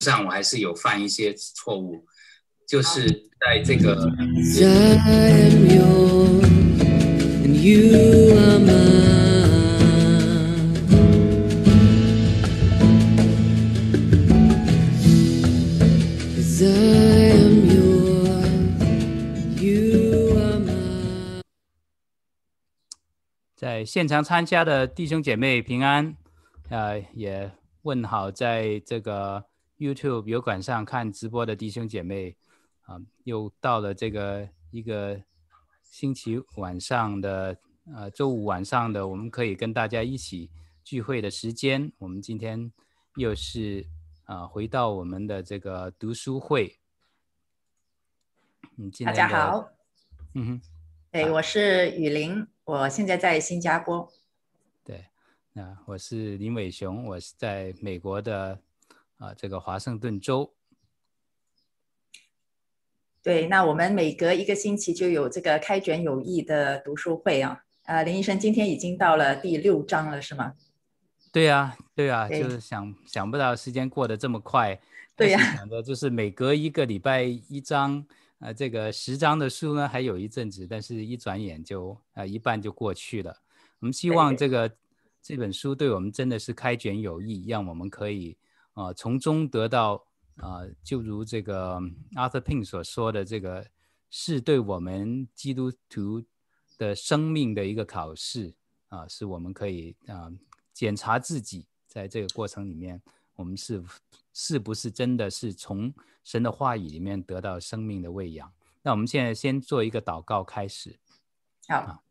上我还是有犯一些错误，就是在这个。在现场参加的弟兄姐妹平安，呃，也问好在这个。YouTube 油管上看直播的弟兄姐妹，啊，又到了这个一个星期晚上的，呃，周五晚上的，我们可以跟大家一起聚会的时间。我们今天又是啊，回到我们的这个读书会。嗯，大家好。嗯哼。哎，我是雨林，我现在在新加坡。对，那我是林伟雄，我是在美国的。啊，这个华盛顿州。对，那我们每隔一个星期就有这个开卷有益的读书会啊。啊，林医生今天已经到了第六章了，是吗？对呀，对呀，就是想想不到时间过得这么快。对呀，想的就是每隔一个礼拜一章，呃，这个十章的书呢还有一阵子，但是一转眼就呃一半就过去了。我们希望这个这本书对我们真的是开卷有益，让我们可以。啊，从中得到啊，就如这个 Arthur Pink 所说的，这个是对我们基督徒的生命的一个考试啊，是我们可以啊检查自己，在这个过程里面，我们是是不是真的是从神的话语里面得到生命的喂养？那我们现在先做一个祷告开始。好，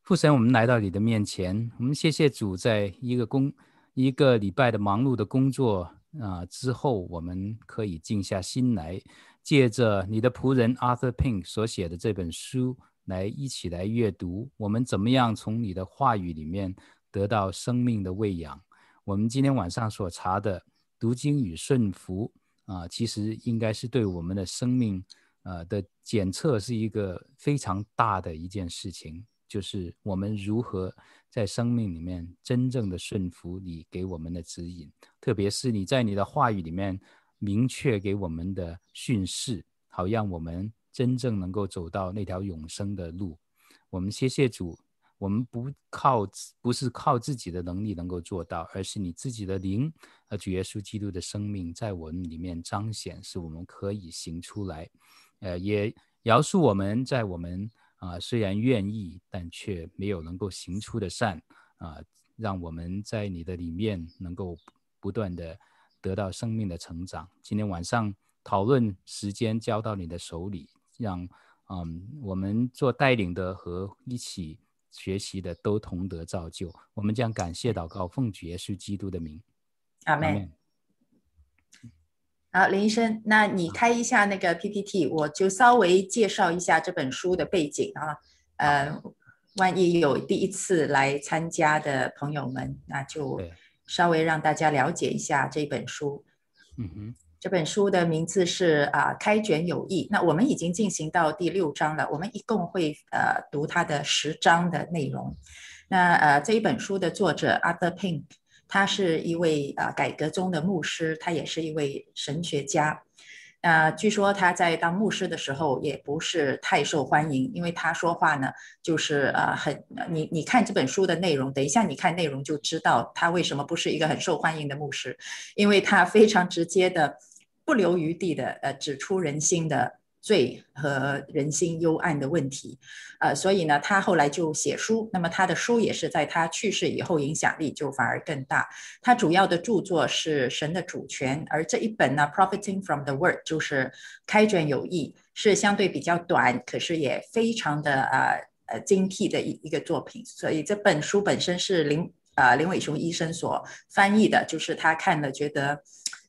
父神，我们来到你的面前，我们谢谢主，在一个公。一个礼拜的忙碌的工作啊、之后，我们可以静下心来，借着你的仆人 Arthur Pink 所写的这本书来一起来阅读。我们怎么样从你的话语里面得到生命的喂养？我们今天晚上所查的读经与顺服啊、其实应该是对我们的生命呃的检测是一个非常大的一件事情，就是我们如何。在生命里面，真正的顺服你给我们的指引，特别是你在你的话语里面明确给我们的训示，好让我们真正能够走到那条永生的路。我们谢谢主，我们不靠，不是靠自己的能力能够做到，而是你自己的灵和主耶稣基督的生命在我们里面彰显，是我们可以行出来。呃，也饶恕我们在我们。啊，虽然愿意，但却没有能够行出的善啊，让我们在你的里面能够不断的得到生命的成长。今天晚上讨论时间交到你的手里，让嗯我们做带领的和一起学习的都同得造就。我们将感谢祷告，奉主耶稣基督的名，阿门。好，林医生，那你开一下那个 PPT，我就稍微介绍一下这本书的背景啊。呃，万一有第一次来参加的朋友们，那就稍微让大家了解一下这本书。嗯哼，这本书的名字是啊，开卷有益。那我们已经进行到第六章了，我们一共会呃读它的十章的内容。那呃，这一本书的作者 Arthur Pink。他是一位啊改革中的牧师，他也是一位神学家。啊，据说他在当牧师的时候也不是太受欢迎，因为他说话呢就是啊很你你看这本书的内容，等一下你看内容就知道他为什么不是一个很受欢迎的牧师，因为他非常直接的、不留余地的呃指出人心的。罪和人心幽暗的问题，呃，所以呢，他后来就写书。那么他的书也是在他去世以后影响力就反而更大。他主要的著作是《神的主权》，而这一本呢，《Profiting from the Word》就是开卷有益，是相对比较短，可是也非常的呃呃精辟的一一个作品。所以这本书本身是林呃林伟雄医生所翻译的，就是他看了觉得。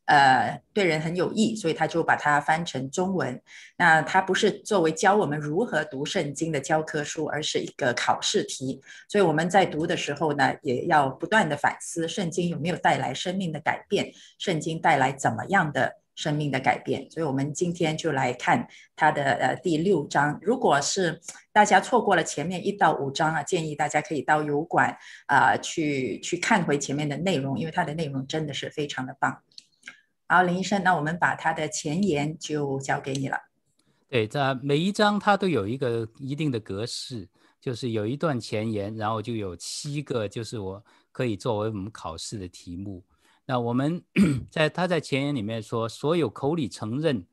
呃，对人很有益，所以他就把它翻成中文。那它不是作为教我们如何读圣经的教科书，而是一个考试题。所以我们在读的时候呢，也要不断地反思圣经有没有带来生命的改变，圣经带来怎么样的生命的改变。所以我们今天就来看它的呃第六章。如果是大家错过了前面一到五章啊，建议大家可以到油管啊、去去看回前面的内容，因为它的内容真的是非常的棒。好，林医生，那我们把他的前言就交给你了。对，在每一章它都有一个一定的格式，就是有一段前言，然后就有七个，就是我可以作为我们考试的题目。那我们 在他在前言里面说，所有口里承认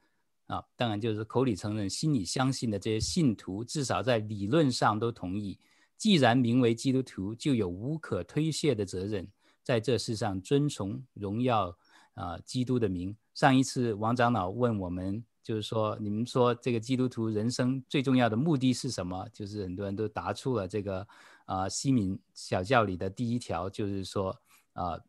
啊，当然就是口里承认、心里相信的这些信徒，至少在理论上都同意，既然名为基督徒，就有无可推卸的责任，在这世上遵从荣耀。啊，基督的名。上一次王长老问我们，就是说，你们说这个基督徒人生最重要的目的是什么？就是很多人都答出了这个啊，西敏小教里的第一条，就是说啊，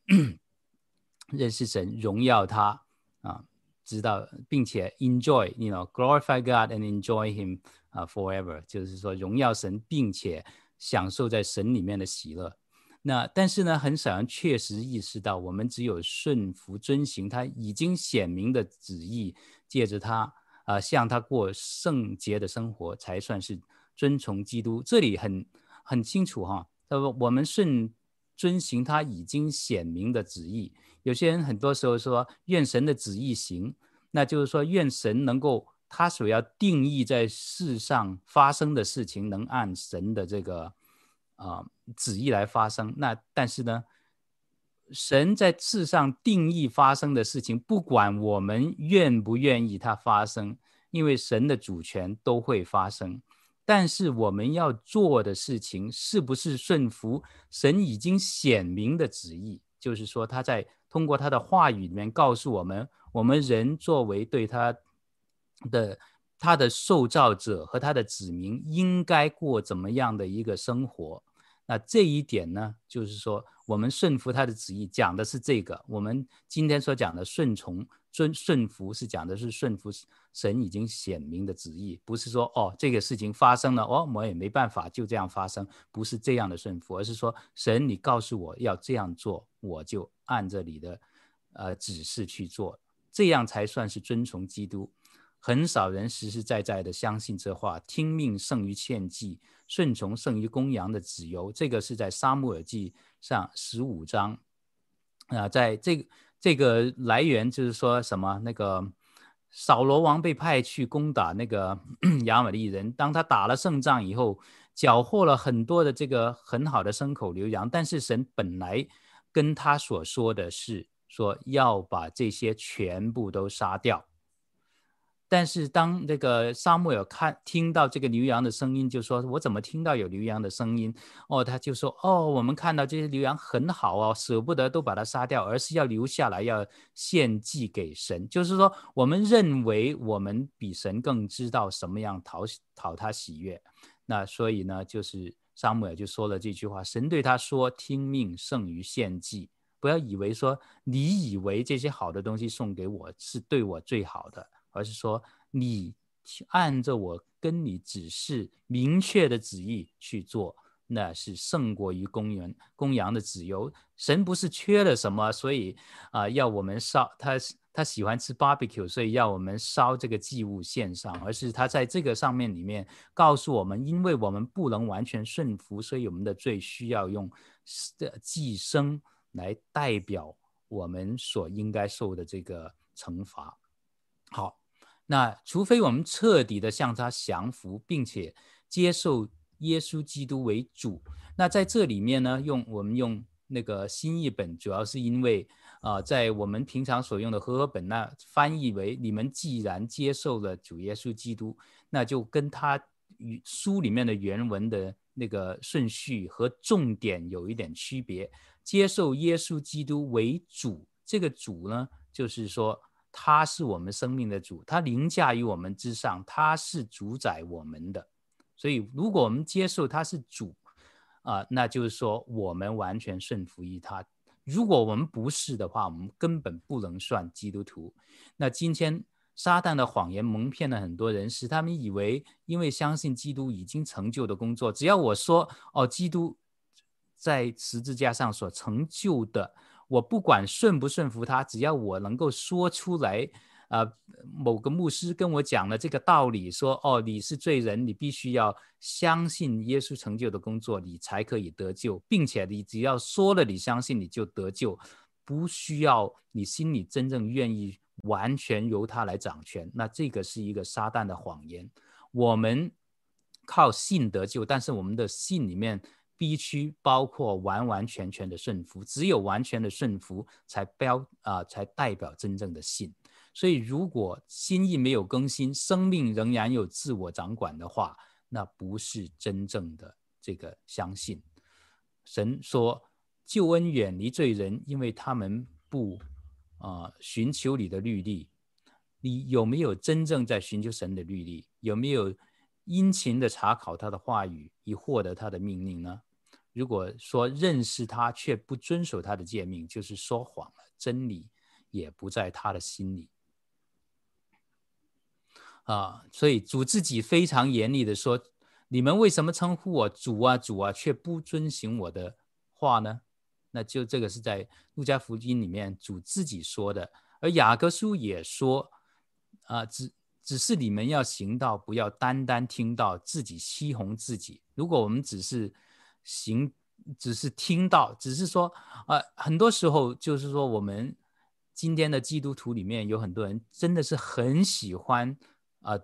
认识神，荣耀他啊，知道并且 enjoy，you know，glorify God and enjoy Him 啊，forever，就是说荣耀神，并且享受在神里面的喜乐。那但是呢，很少人确实意识到，我们只有顺服遵行他已经显明的旨意，借着他啊、向他过圣洁的生活，才算是遵从基督。这里很很清楚哈，他说我们顺遵行他已经显明的旨意。有些人很多时候说愿神的旨意行，那就是说愿神能够他所要定义在世上发生的事情，能按神的这个。啊，旨意来发生。那但是呢，神在世上定义发生的事情，不管我们愿不愿意它发生，因为神的主权都会发生。但是我们要做的事情，是不是顺服神已经显明的旨意？就是说，他在通过他的话语里面告诉我们，我们人作为对他的。他的受造者和他的子民应该过怎么样的一个生活？那这一点呢，就是说我们顺服他的旨意，讲的是这个。我们今天所讲的顺从、遵顺服，是讲的是顺服神已经显明的旨意，不是说哦，这个事情发生了，哦，我也没办法就这样发生，不是这样的顺服，而是说神，你告诉我要这样做，我就按着你的呃指示去做，这样才算是遵从基督。很少人实实在在的相信这话，听命胜于献祭，顺从胜于公羊的脂油。这个是在撒母耳记上十五章啊，在这这个来源就是说什么？那个扫罗王被派去攻打那个 亚玛力人，当他打了胜仗以后，缴获了很多的这个很好的牲口牛羊，但是神本来跟他所说的是说要把这些全部都杀掉。但是当这个撒母耳看听到这个牛羊的声音，就说：“我怎么听到有牛羊的声音？”哦，他就说：“哦，我们看到这些牛羊很好哦，舍不得都把它杀掉，而是要留下来要献祭给神。就是说，我们认为我们比神更知道什么样讨讨他喜悦。那所以呢，就是撒母耳就说了这句话：神对他说，听命胜于献祭。不要以为说你以为这些好的东西送给我是对我最好的。”而是说，你按着我跟你指示明确的旨意去做，那是胜过于公羊公羊的脂油。神不是缺了什么，所以啊、要我们烧他，他喜欢吃 barbecue，所以要我们烧这个祭物献上，而是他在这个上面里面告诉我们，因为我们不能完全顺服，所以我们的罪需要用的祭牲来代表我们所应该受的这个惩罚。好。那除非我们彻底的向他降服，并且接受耶稣基督为主，那在这里面呢，用我们用那个新译本，主要是因为啊、在我们平常所用的和合本那翻译为你们既然接受了主耶稣基督，那就跟他与书里面的原文的那个顺序和重点有一点区别。接受耶稣基督为主，这个主呢，就是说。他是我们生命的主，他凌驾于我们之上，他是主宰我们的。所以，如果我们接受他是主，啊、那就是说我们完全顺服于他。如果我们不是的话，我们根本不能算基督徒。那今天撒旦的谎言蒙骗了很多人，使他们以为因为相信基督已经成就的工作，只要我说哦，基督在十字架上所成就的。我不管顺不顺服他，只要我能够说出来，呃，某个牧师跟我讲了这个道理，说，哦，你是罪人，你必须要相信耶稣成就的工作，你才可以得救，并且你只要说了，你相信你就得救，不需要你心里真正愿意完全由他来掌权，那这个是一个撒旦的谎言。我们靠信得救，但是我们的信里面必须包括完完全全的顺服，只有完全的顺服才标啊、才代表真正的信。所以，如果心意没有更新，生命仍然有自我掌管的话，那不是真正的这个相信。神说：“救恩远离罪人，因为他们不啊、寻求你的律例。”你有没有真正在寻求神的律例？有没有殷勤的查考他的话语，以获得他的命令呢？如果说认识他却不遵守他的诫命，就是说谎了，真理也不在他的心里。啊，所以主自己非常严厉的说：“你们为什么称呼我主啊主啊，却不遵行我的话呢？”那就这个是在路加福音里面主自己说的，而雅各书也说：“啊，只只是你们要行道，不要单单听到自己欺哄自己。如果我们只是行，只是听到，只是说，啊，很多时候就是说，我们今天的基督徒里面有很多人真的是很喜欢。”啊，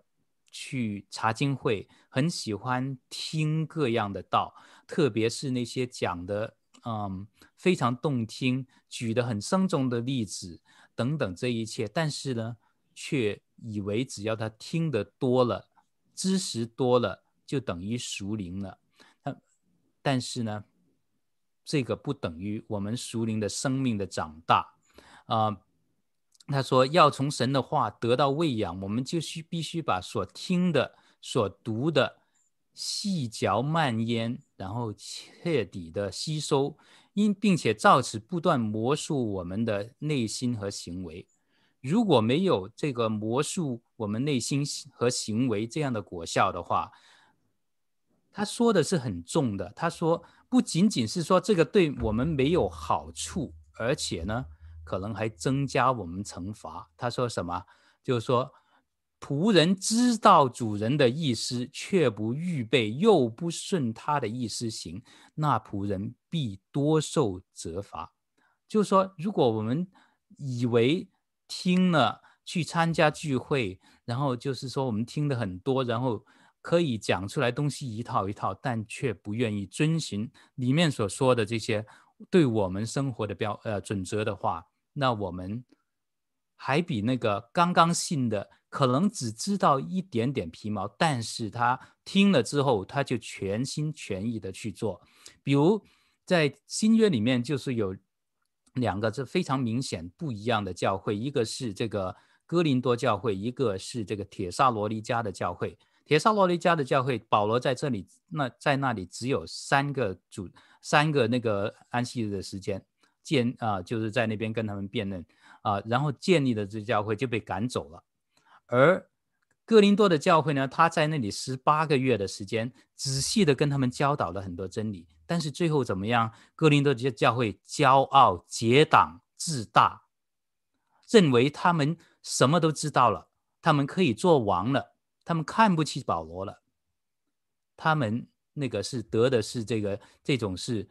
去查经会，很喜欢听各样的道，特别是那些讲的，嗯，非常动听，举的很生动的例子等等，这一切。但是呢，却以为只要他听得多了，知识多了，就等于熟灵了。但是呢，这个不等于我们属灵的生命的长大，啊。他说：“要从神的话得到喂养，我们就需必须把所听的、所读的细嚼慢咽，然后彻底的吸收，因并且照此不断磨塑我们的内心和行为。如果没有这个磨塑我们内心和行为这样的果效的话，他说的是很重的。他说，不仅仅是说这个对我们没有好处，而且呢。”可能还增加我们惩罚。他说什么？就是说，仆人知道主人的意思，却不预备，又不顺他的意思行，那仆人必多受责罚。就是说，如果我们以为听了去参加聚会，然后就是说我们听的很多，然后可以讲出来东西一套一套，但却不愿意遵循里面所说的这些对我们生活的标呃准则的话。那我们还比那个刚刚信的，可能只知道一点点皮毛，但是他听了之后，他就全心全意的去做。比如在新约里面，就是有两个是非常明显不一样的教会，一个是这个哥林多教会，一个是这个帖撒罗尼迦的教会。帖撒罗尼迦的教会，保罗在这里，那在那里只有三个主，三个那个安息日的时间。建啊，就是在那边跟他们辩论啊，然后建立的这教会就被赶走了。而哥林多的教会呢，他在那里十八个月的时间，仔细的跟他们教导了很多真理。但是最后怎么样？哥林多的教会骄傲、结党、自大，认为他们什么都知道了，他们可以做王了，他们看不起保罗了。他们那个是得的是这个这种是。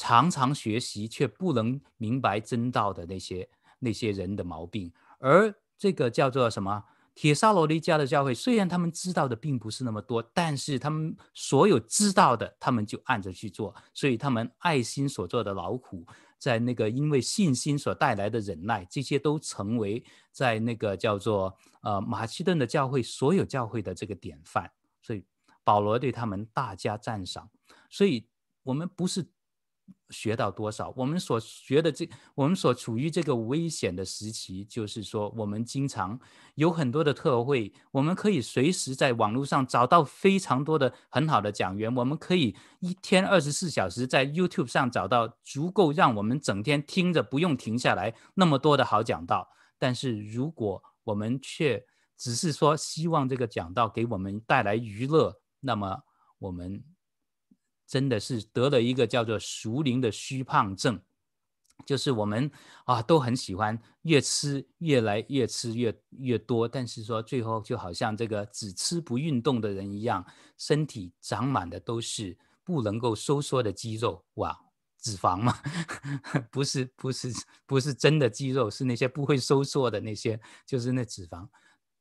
常常学习却不能明白真道的那些那些人的毛病，而这个叫做什么？铁沙罗尼迦的教会，虽然他们知道的并不是那么多，但是他们所有知道的，他们就按着去做，所以他们爱心所做的劳苦，在那个因为信心所带来的忍耐，这些都成为在那个叫做呃马其顿的教会所有教会的这个典范，所以保罗对他们大加赞赏，所以我们不是。学到多少？我们所学的这，我们所处于这个危险的时期，就是说，我们经常有很多的特会，我们可以随时在网络上找到非常多的很好的讲员，我们可以一天二十四小时在 YouTube 上找到足够让我们整天听着不用停下来那么多的好讲道。但是，如果我们却只是说希望这个讲道给我们带来娱乐，那么我们。真的是得了一个叫做熟龄的虚胖症，就是我们啊都很喜欢越吃越来越吃越越多，但是说最后就好像这个只吃不运动的人一样，身体长满的都是不能够收缩的肌肉，哇，脂肪吗？不是，不是，不是真的肌肉，是那些不会收缩的那些，就是那脂肪，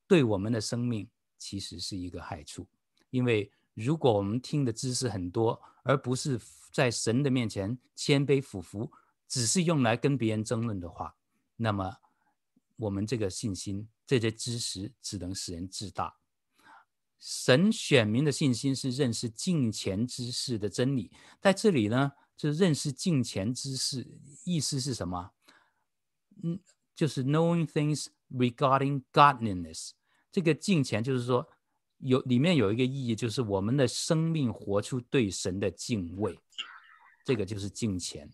对我们的生命其实是一个害处。因为如果我们听的知识很多，而不是在神的面前谦卑俯伏，只是用来跟别人争论的话，那么我们这个信心，这些知识只能使人自大。神选民的信心是认识敬虔之事的真理，在这里呢，就认识敬虔之事，意思是什么？嗯，就是 knowing things regarding godliness。这个敬虔就是说，有里面有一个意义，就是我们的生命活出对神的敬畏，这个就是敬虔。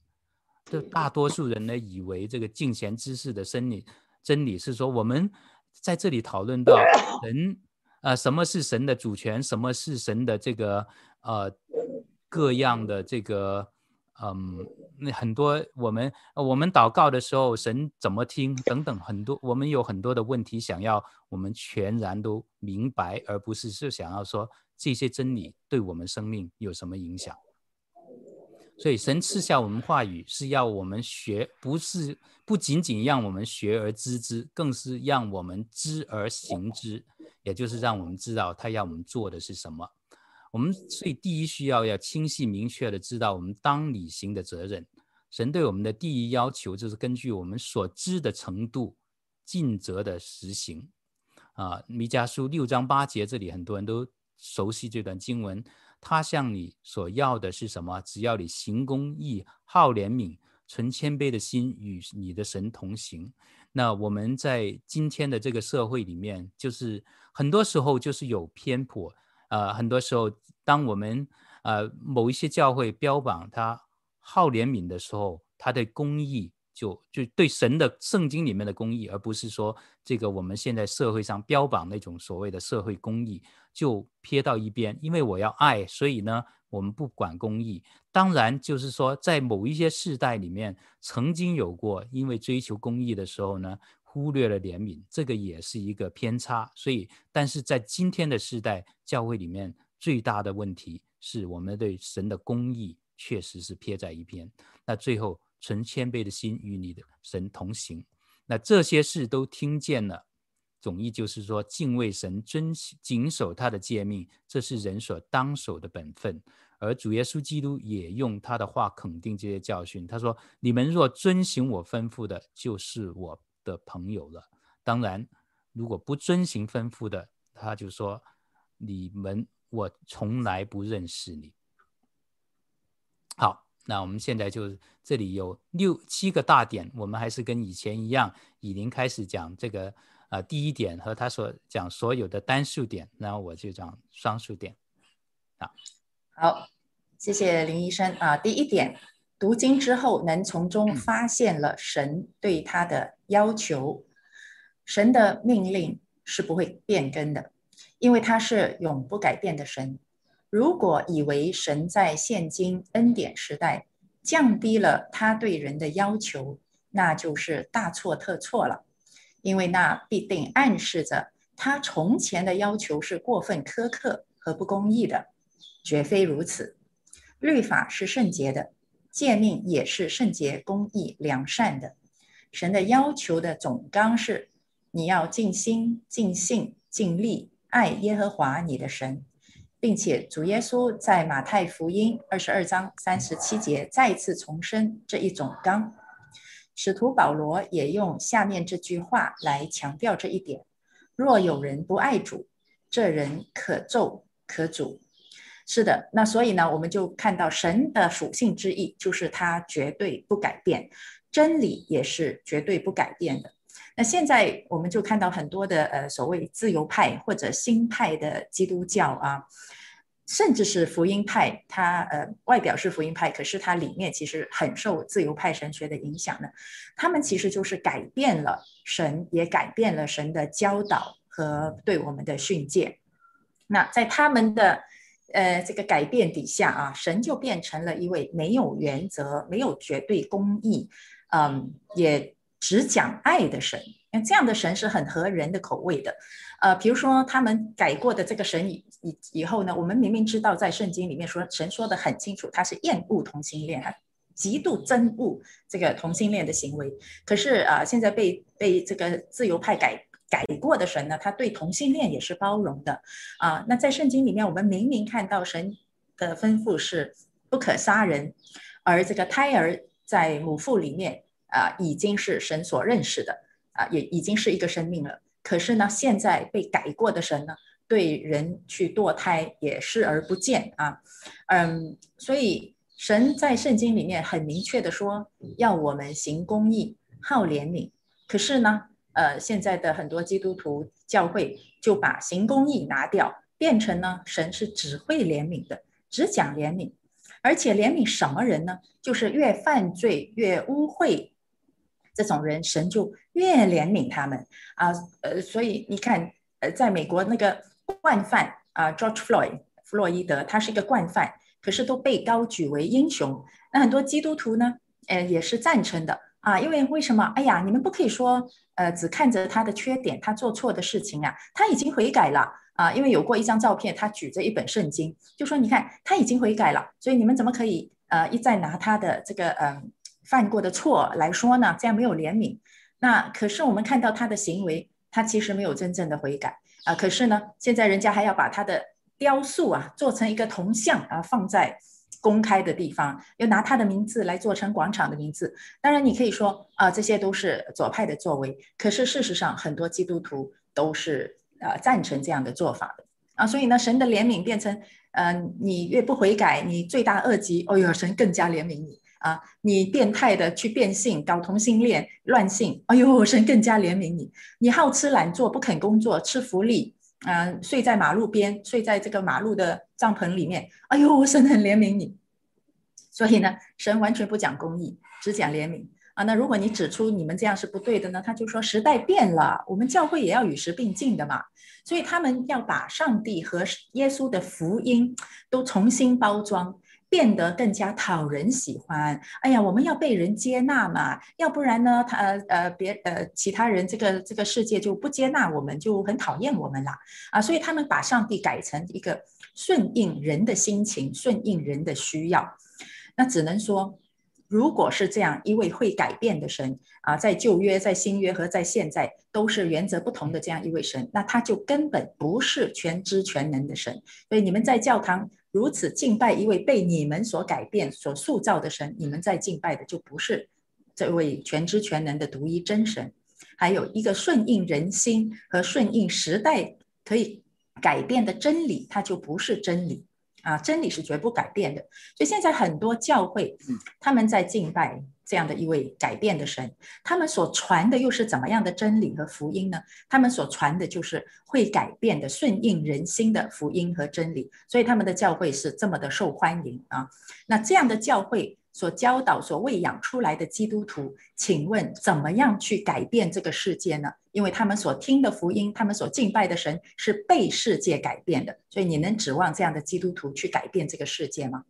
这大多数人呢，以为这个敬虔知识的真理，真理是说我们在这里讨论到 神。呃，什么是神的主权？什么是神的这个呃各样的这个嗯，那很多我们我们祷告的时候，神怎么听？等等，很多我们有很多的问题想要我们全然都明白，而不是是想要说这些真理对我们生命有什么影响。所以神赐下我们话语是要我们学，不是不仅仅让我们学而知之，更是让我们知而行之。也就是让我们知道他要我们做的是什么，我们所以第一需要要清晰明确的知道我们当履行的责任。神对我们的第一要求就是根据我们所知的程度尽责的实行。啊，弥迦书六章八节这里很多人都熟悉这段经文。他向你所要的是什么？只要你行公义、好怜悯、存谦卑的心，与你的神同行。那我们在今天的这个社会里面，就是很多时候就是有偏颇，呃，很多时候当我们呃某一些教会标榜他好怜悯的时候，他的公义就就对神的圣经里面的公义，而不是说这个我们现在社会上标榜那种所谓的社会公义，就撇到一边，因为我要爱，所以呢。我们不管公义，当然就是说，在某一些世代里面，曾经有过因为追求公义的时候呢，忽略了怜悯，这个也是一个偏差。所以，但是在今天的世代，教会里面最大的问题是我们对神的公义确实是撇在一边。那最后，存谦卑的心与你的神同行，那这些事都听见了。总意就是说，敬畏神，遵谨守他的诫命，这是人所当守的本分。而主耶稣基督也用他的话肯定这些教训。他说：“你们若遵行我吩咐的，就是我的朋友了。当然，如果不遵行吩咐的，他就说：你们我从来不认识你。”好，那我们现在就这里有六七个大点，我们还是跟以前一样，以琳开始讲这个。啊，第一点和他所讲所有的单数点，然后我就讲双数点。啊，好，谢谢林医生啊。第一点，读经之后能从中发现了神对他的要求，神的命令是不会变更的，因为他是永不改变的神。如果以为神在现今恩典时代降低了他对人的要求，那就是大错特错了。因为那必定暗示着他从前的要求是过分苛刻和不公义的，绝非如此。律法是圣洁的，诫命也是圣洁、公义、良善的。神的要求的总纲是：你要尽心、尽性、尽力爱耶和华你的神，并且主耶稣在马太福音二十二章三十七节再次重申这一总纲。使徒保罗也用下面这句话来强调这一点：若有人不爱主，这人可咒可诅。是的，那所以呢，我们就看到神的属性之一，就是他绝对不改变，真理也是绝对不改变的。那现在我们就看到很多的呃所谓自由派或者新派的基督教啊。甚至是福音派，它呃外表是福音派，可是它里面其实很受自由派神学的影响呢。他们其实就是改变了神，也改变了神的教导和对我们的训诫。那在他们的呃这个改变底下啊，神就变成了一位没有原则、没有绝对公义，嗯，也只讲爱的神。那这样的神是很合人的口味的。呃，比如说他们改过的这个神以以以后呢，我们明明知道在圣经里面说，神说的很清楚，他是厌恶同性恋，极度憎恶这个同性恋的行为。可是啊，现在被被这个自由派改改过的神呢，他对同性恋也是包容的啊。那在圣经里面，我们明明看到神的吩咐是不可杀人，而这个胎儿在母腹里面啊，已经是神所认识的啊，也已经是一个生命了。可是呢，现在被改过的神呢，对人去堕胎也视而不见啊，嗯，所以神在圣经里面很明确的说，要我们行公义、好怜悯。可是呢，呃，现在的很多基督徒教会就把行公义拿掉，变成呢，神是只会怜悯的，只讲怜悯，而且怜悯什么人呢？就是越犯罪越污秽。这种人，神就越怜悯他们啊，呃，所以你看，呃，在美国那个惯犯啊，George Floyd，弗洛伊德，他是一个惯犯，可是都被高举为英雄。那很多基督徒呢，呃，也是赞成的啊，因为为什么？哎呀，你们不可以说，呃，只看着他的缺点，他做错的事情啊，他已经悔改了啊，因为有过一张照片，他举着一本圣经，就说你看他已经悔改了，所以你们怎么可以呃一再拿他的这个嗯。呃犯过的错来说呢，这样没有怜悯。那可是我们看到他的行为，他其实没有真正的悔改啊。可是呢，现在人家还要把他的雕塑啊做成一个铜像啊，放在公开的地方，又拿他的名字来做成广场的名字。当然，你可以说啊，这些都是左派的作为。可是事实上，很多基督徒都是呃赞成这样的做法的啊。所以呢，神的怜悯变成，嗯、你越不悔改，你罪大恶极，哦哟，神更加怜悯你。啊，你变态的去变性，搞同性恋、乱性，哎呦，神更加怜悯你。你好吃懒做，不肯工作，吃福利，嗯，睡在马路边，睡在这个马路的帐篷里面，哎呦，神很怜悯你。所以呢，神完全不讲公义，只讲怜悯啊。那如果你指出你们这样是不对的呢，他就说时代变了，我们教会也要与时并进的嘛。所以他们要把上帝和耶稣的福音都重新包装。变得更加讨人喜欢。哎呀，我们要被人接纳嘛，要不然呢，他呃呃别呃其他人这个这个世界就不接纳我们，就很讨厌我们啦啊。所以他们把上帝改成一个顺应人的心情，顺应人的需要。那只能说，如果是这样一位会改变的神啊，在旧约、在新约和在现在都是原则不同的这样一位神，那他就根本不是全知全能的神。所以你们在教堂。如此敬拜一位被你们所改变、所塑造的神，你们在敬拜的就不是这位全知全能的独一真神，还有一个顺应人心和顺应时代可以改变的真理，它就不是真理啊！真理是绝不改变的。所以现在很多教会，他们在敬拜。这样的一位改变的神，他们所传的又是怎么样的真理和福音呢？他们所传的就是会改变的、顺应人心的福音和真理，所以他们的教会是这么的受欢迎啊。那这样的教会所教导、所喂养出来的基督徒，请问怎么样去改变这个世界呢？因为他们所听的福音，他们所敬拜的神是被世界改变的，所以你能指望这样的基督徒去改变这个世界吗？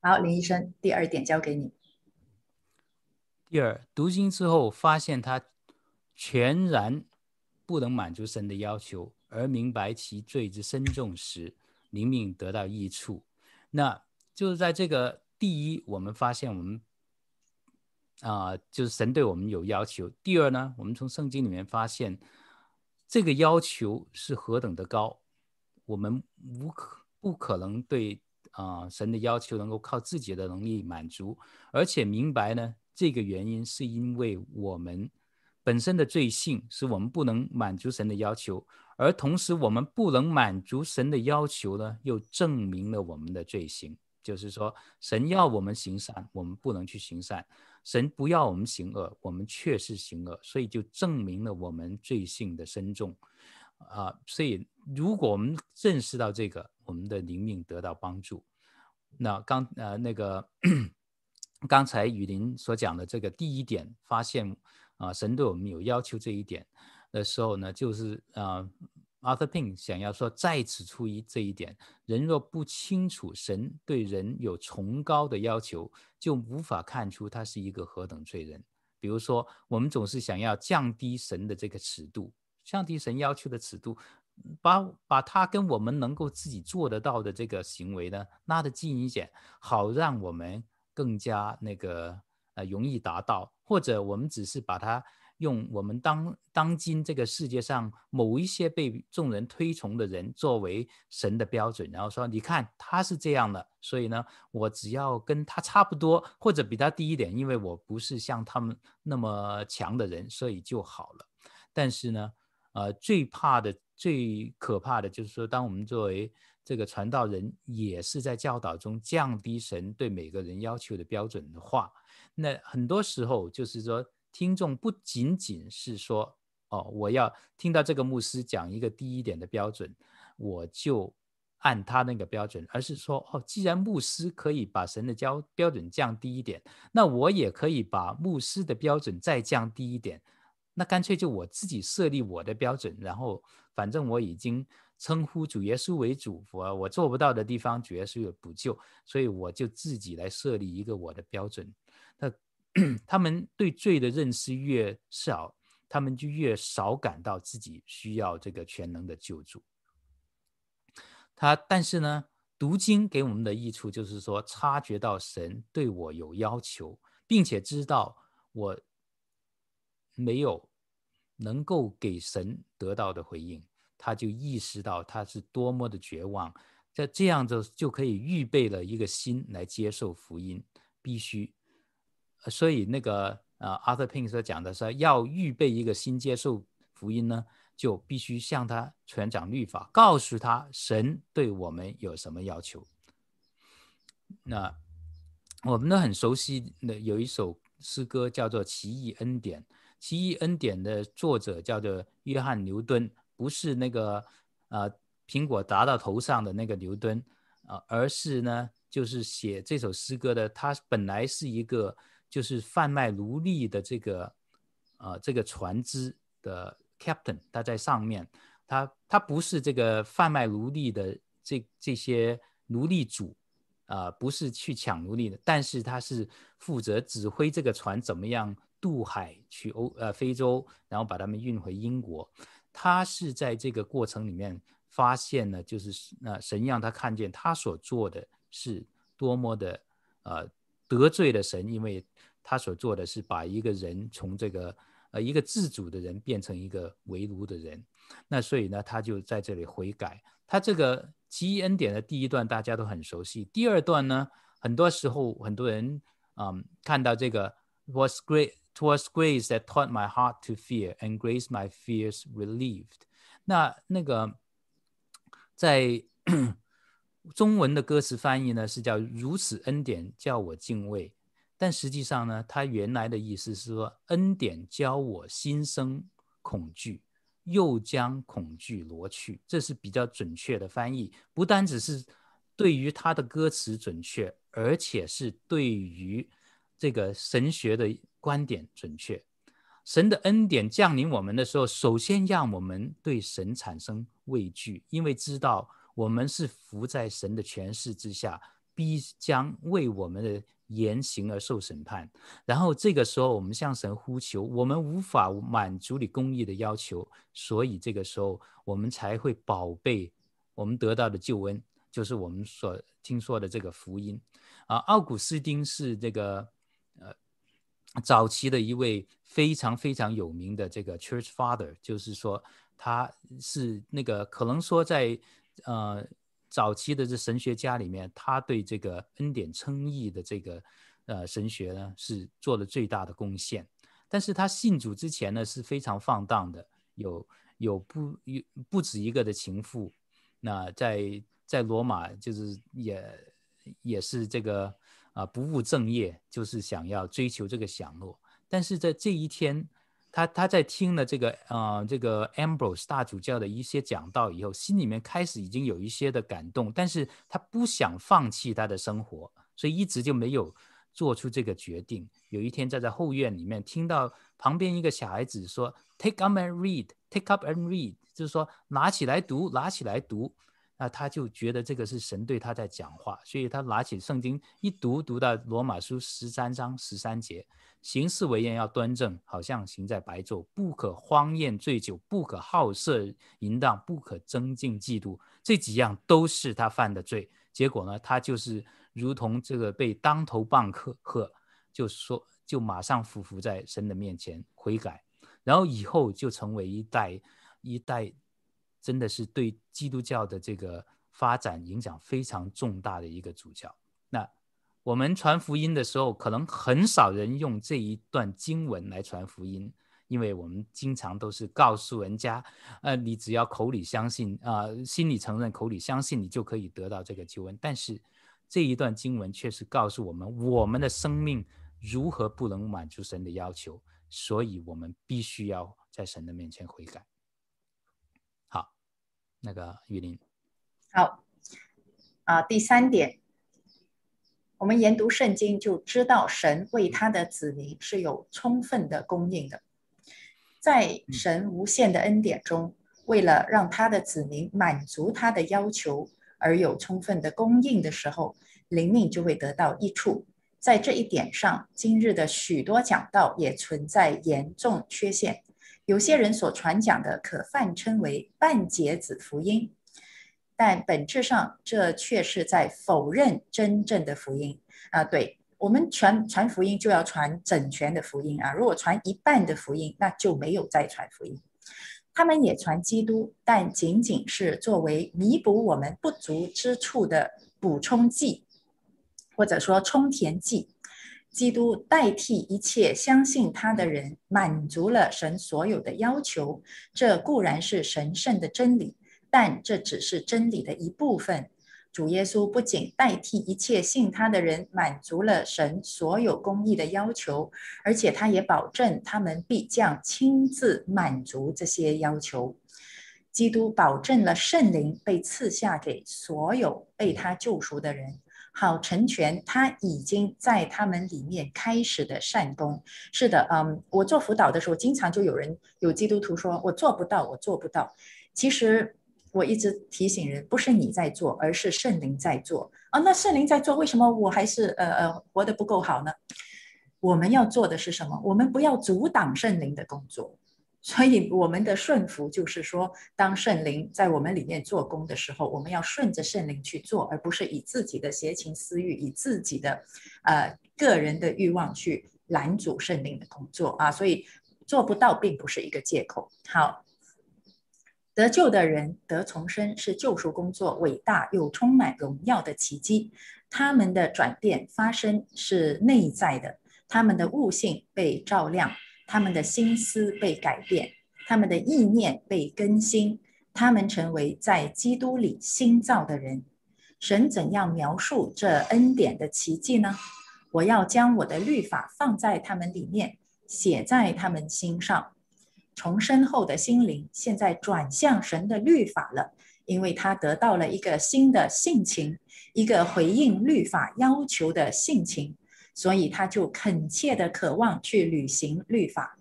好，林医生，第二点交给你。第二，读经之后发现他全然不能满足神的要求，而明白其罪之深重时，灵命得到益处。那就是在这个第一，我们发现我们啊、就是神对我们有要求。第二呢，我们从圣经里面发现这个要求是何等的高，我们无可不可能对啊、神的要求能够靠自己的能力满足，而且明白呢。这个原因是因为我们本身的罪性，使我们不能满足神的要求，而同时我们不能满足神的要求呢，又证明了我们的罪行。就是说，神要我们行善，我们不能去行善；神不要我们行恶，我们却是行恶，所以就证明了我们罪性的深重。啊，所以如果我们认识到这个，我们的灵命得到帮助。那刚呃那个。刚才雨林所讲的这个第一点，发现啊，神对我们有要求这一点的时候呢，就是啊，Arthur Pink 想要说，在此出于这一点，人若不清楚神对人有崇高的要求，就无法看出他是一个何等罪人。比如说，我们总是想要降低神的这个尺度，降低神要求的尺度，把把他跟我们能够自己做得到的这个行为呢，拉得近一点，好让我们。更加那个呃容易达到，或者我们只是把它用我们当当今这个世界上某一些被众人推崇的人作为神的标准，然后说你看他是这样的，所以呢，我只要跟他差不多或者比他低一点，因为我不是像他们那么强的人，所以就好了。但是呢，呃，最怕的、最可怕的就是说，当我们作为这个传道人，也是在教导中降低神对每个人要求的标准的话，那很多时候就是说，听众不仅仅是说，哦，我要听到这个牧师讲一个低一点的标准，我就按他那个标准，而是说，哦，既然牧师可以把神的标标准降低一点，那我也可以把牧师的标准再降低一点。那干脆就我自己设立我的标准，然后反正我已经称呼主耶稣为主，我我做不到的地方，主耶稣有补救，所以我就自己来设立一个我的标准。他们对罪的认识越少，他们就越少感到自己需要这个全能的救助。他但是呢，读经给我们的益处就是说，察觉到神对我有要求，并且知道我没有能够给神得到的回应，他就意识到他是多么的绝望。在这样就就可以预备了一个心来接受福音，必须。所以那个呃，Arthur Pink 所讲的是要预备一个新接受福音呢，就必须向他传讲律法，告诉他神对我们有什么要求。那我们都很熟悉的有一首诗歌叫做《奇异恩典》。奇异恩典的作者叫做约翰牛顿，不是那个呃苹果砸到头上的那个牛顿啊、呃，而是呢，就是写这首诗歌的。他本来是一个就是贩卖奴隶的这个呃这个船只的 captain，他在上面，他他不是这个贩卖奴隶的这这些奴隶主啊、不是去抢奴隶的，但是他是负责指挥这个船怎么样。渡海去欧呃非洲，然后把他们运回英国。他是在这个过程里面发现了，就是那、呃、神让他看见他所做的是多么的呃得罪了神，因为他所做的是把一个人从这个呃一个自主的人变成一个为奴的人。那所以呢，他就在这里悔改。他这个基恩典的第一段大家都很熟悉，第二段呢，很多时候很多人嗯看到这个 was great。'Twas grace that taught my heart to fear, and grace my fears relieved。那那个在中文的歌词翻译呢，是叫如此恩典叫我敬畏，但实际上呢，它原来的意思是说，恩典教我心生恐惧，又将恐惧挪去。这是比较准确的翻译，不单只是对于它的歌词准确，而且是对于这个神学的。观点准确，神的恩典降临我们的时候，首先让我们对神产生畏惧，因为知道我们是伏在神的权势之下，必将为我们的言行而受审判。然后这个时候，我们向神呼求，我们无法满足你公义的要求，所以这个时候我们才会宝贝我们得到的救恩，就是我们所听说的这个福音。啊，奥古斯丁是这个呃。早期的一位非常非常有名的这个 Church Father，就是说他是那个可能说在呃早期的这神学家里面，他对这个恩典称义的这个呃神学呢是做了最大的贡献。但是他信主之前呢是非常放荡的，有有不有不止一个的情妇。那在在罗马就是也也是这个。啊，不务正业，就是想要追求这个享乐。但是在这一天，他他在听了这个呃这个 Ambrose 大主教的一些讲道以后，心里面开始已经有一些的感动，但是他不想放弃他的生活，所以一直就没有做出这个决定。有一天，站在后院里面听到旁边一个小孩子说：“Take up and read, take up and read”，就是说拿起来读，拿起来读。那他就觉得这个是神对他在讲话，所以他拿起圣经一读，读到罗马书十三章十三节，行事为人要端正，好像行在白昼，不可荒宴醉酒，不可好色淫荡，不可增进嫉妒，这几样都是他犯的罪。结果呢，他就是如同这个被当头棒喝，喝就说就马上俯伏在神的面前悔改，然后以后就成为一代一代，真的是对基督教的这个发展影响非常重大的一个主教。那我们传福音的时候，可能很少人用这一段经文来传福音。因为我们经常都是告诉人家，呃，你只要口里相信，啊、心里承认，口里相信，你就可以得到这个救恩。但是这一段经文却是告诉我们，我们的生命如何不能满足神的要求，所以我们必须要在神的面前悔改。好，那个雨林，好，啊，第三点，我们研读圣经就知道，神为他的子民是有充分的供应的。在神无限的恩典中，为了让他的子民满足他的要求而有充分的供应的时候，灵命就会得到益处。在这一点上，今日的许多讲道也存在严重缺陷。有些人所传讲的可泛称为半截子福音，但本质上这却是在否认真正的福音啊！对。我们传传福音就要传整全的福音啊！如果传一半的福音，那就没有再传福音。他们也传基督，但仅仅是作为弥补我们不足之处的补充剂，或者说充填剂。基督代替一切相信他的人，满足了神所有的要求。这固然是神圣的真理，但这只是真理的一部分。主耶稣不仅代替一切信他的人满足了神所有公义的要求，而且他也保证他们必将亲自满足这些要求。基督保证了圣灵被赐下给所有被他救赎的人，好成全他已经在他们里面开始的善工。是的，嗯，我做辅导的时候，经常就有人有基督徒说：“我做不到，我做不到。”其实。我一直提醒人，不是你在做，而是圣灵在做啊。那圣灵在做，为什么我还是呃呃活得不够好呢？我们要做的是什么？我们不要阻挡圣灵的工作。所以我们的顺服就是说，当圣灵在我们里面做工的时候，我们要顺着圣灵去做，而不是以自己的邪情私欲、以自己的呃个人的欲望去拦阻圣灵的工作啊。所以做不到，并不是一个借口。好。得救的人得重生，是救赎工作伟大又充满荣耀的奇迹。他们的转变发生是内在的，他们的悟性被照亮，他们的心思被改变，他们的意念被更新，他们成为在基督里新造的人。神怎样描述这恩典的奇迹呢？我要将我的律法放在他们里面，写在他们心上。重生后的心灵现在转向神的律法了，因为他得到了一个新的性情，一个回应律法要求的性情，所以他就恳切的渴望去履行律法。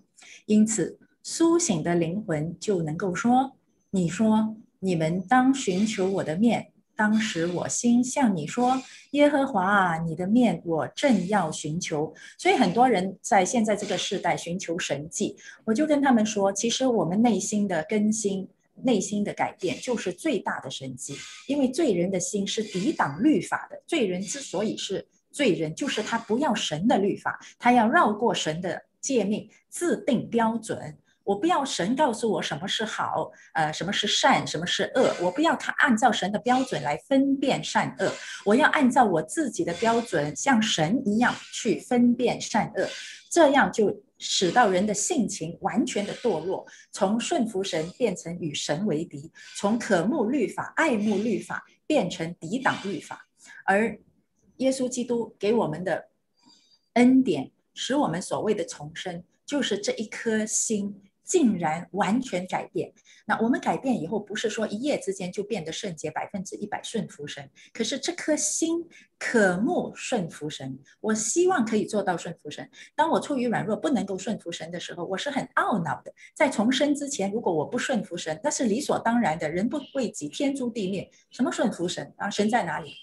因此，苏醒的灵魂就能够说：“你说，你们当寻求我的面。”当时我心向你说：“耶和华啊，你的面我正要寻求。”所以很多人在现在这个时代寻求神迹，我就跟他们说：“其实我们内心的更新、内心的改变，就是最大的神迹。因为罪人的心是抵挡律法的，罪人之所以是罪人，就是他不要神的律法，他要绕过神的诫命，自定标准。”我不要神告诉我什么是好，呃，什么是善，什么是恶。我不要他按照神的标准来分辨善恶，我要按照我自己的标准，像神一样去分辨善恶。这样就使到人的性情完全的堕落，从顺服神变成与神为敌，从渴慕律法、爱慕律法变成抵挡律法。而耶稣基督给我们的恩典，使我们所谓的重生，就是这一颗心。竟然完全改变。那我们改变以后，不是说一夜之间就变得圣洁，百分之一百顺服神。可是这颗心渴慕顺服神，我希望可以做到顺服神。当我出于软弱不能够顺服神的时候，我是很懊恼的。在重生之前，如果我不顺服神，那是理所当然的。人不为己，天诛地灭。什么顺服神啊？神在哪里？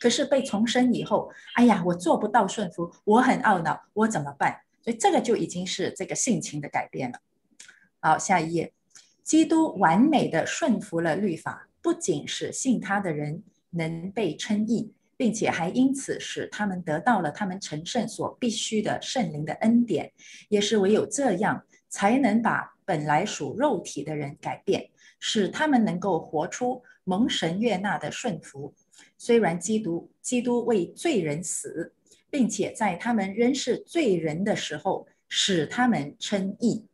可是被重生以后，哎呀，我做不到顺服，我很懊恼，我怎么办？所以这个就已经是这个性情的改变了。好，下一页，基督完美的顺服了律法，不仅使信他的人能被称义，并且还因此使他们得到了他们成圣所必须的圣灵的恩典，也是唯有这样，才能把本来属肉体的人改变，使他们能够活出蒙神悦纳的顺服。虽然基督基督为罪人死，并且在他们仍是罪人的时候使他们称义，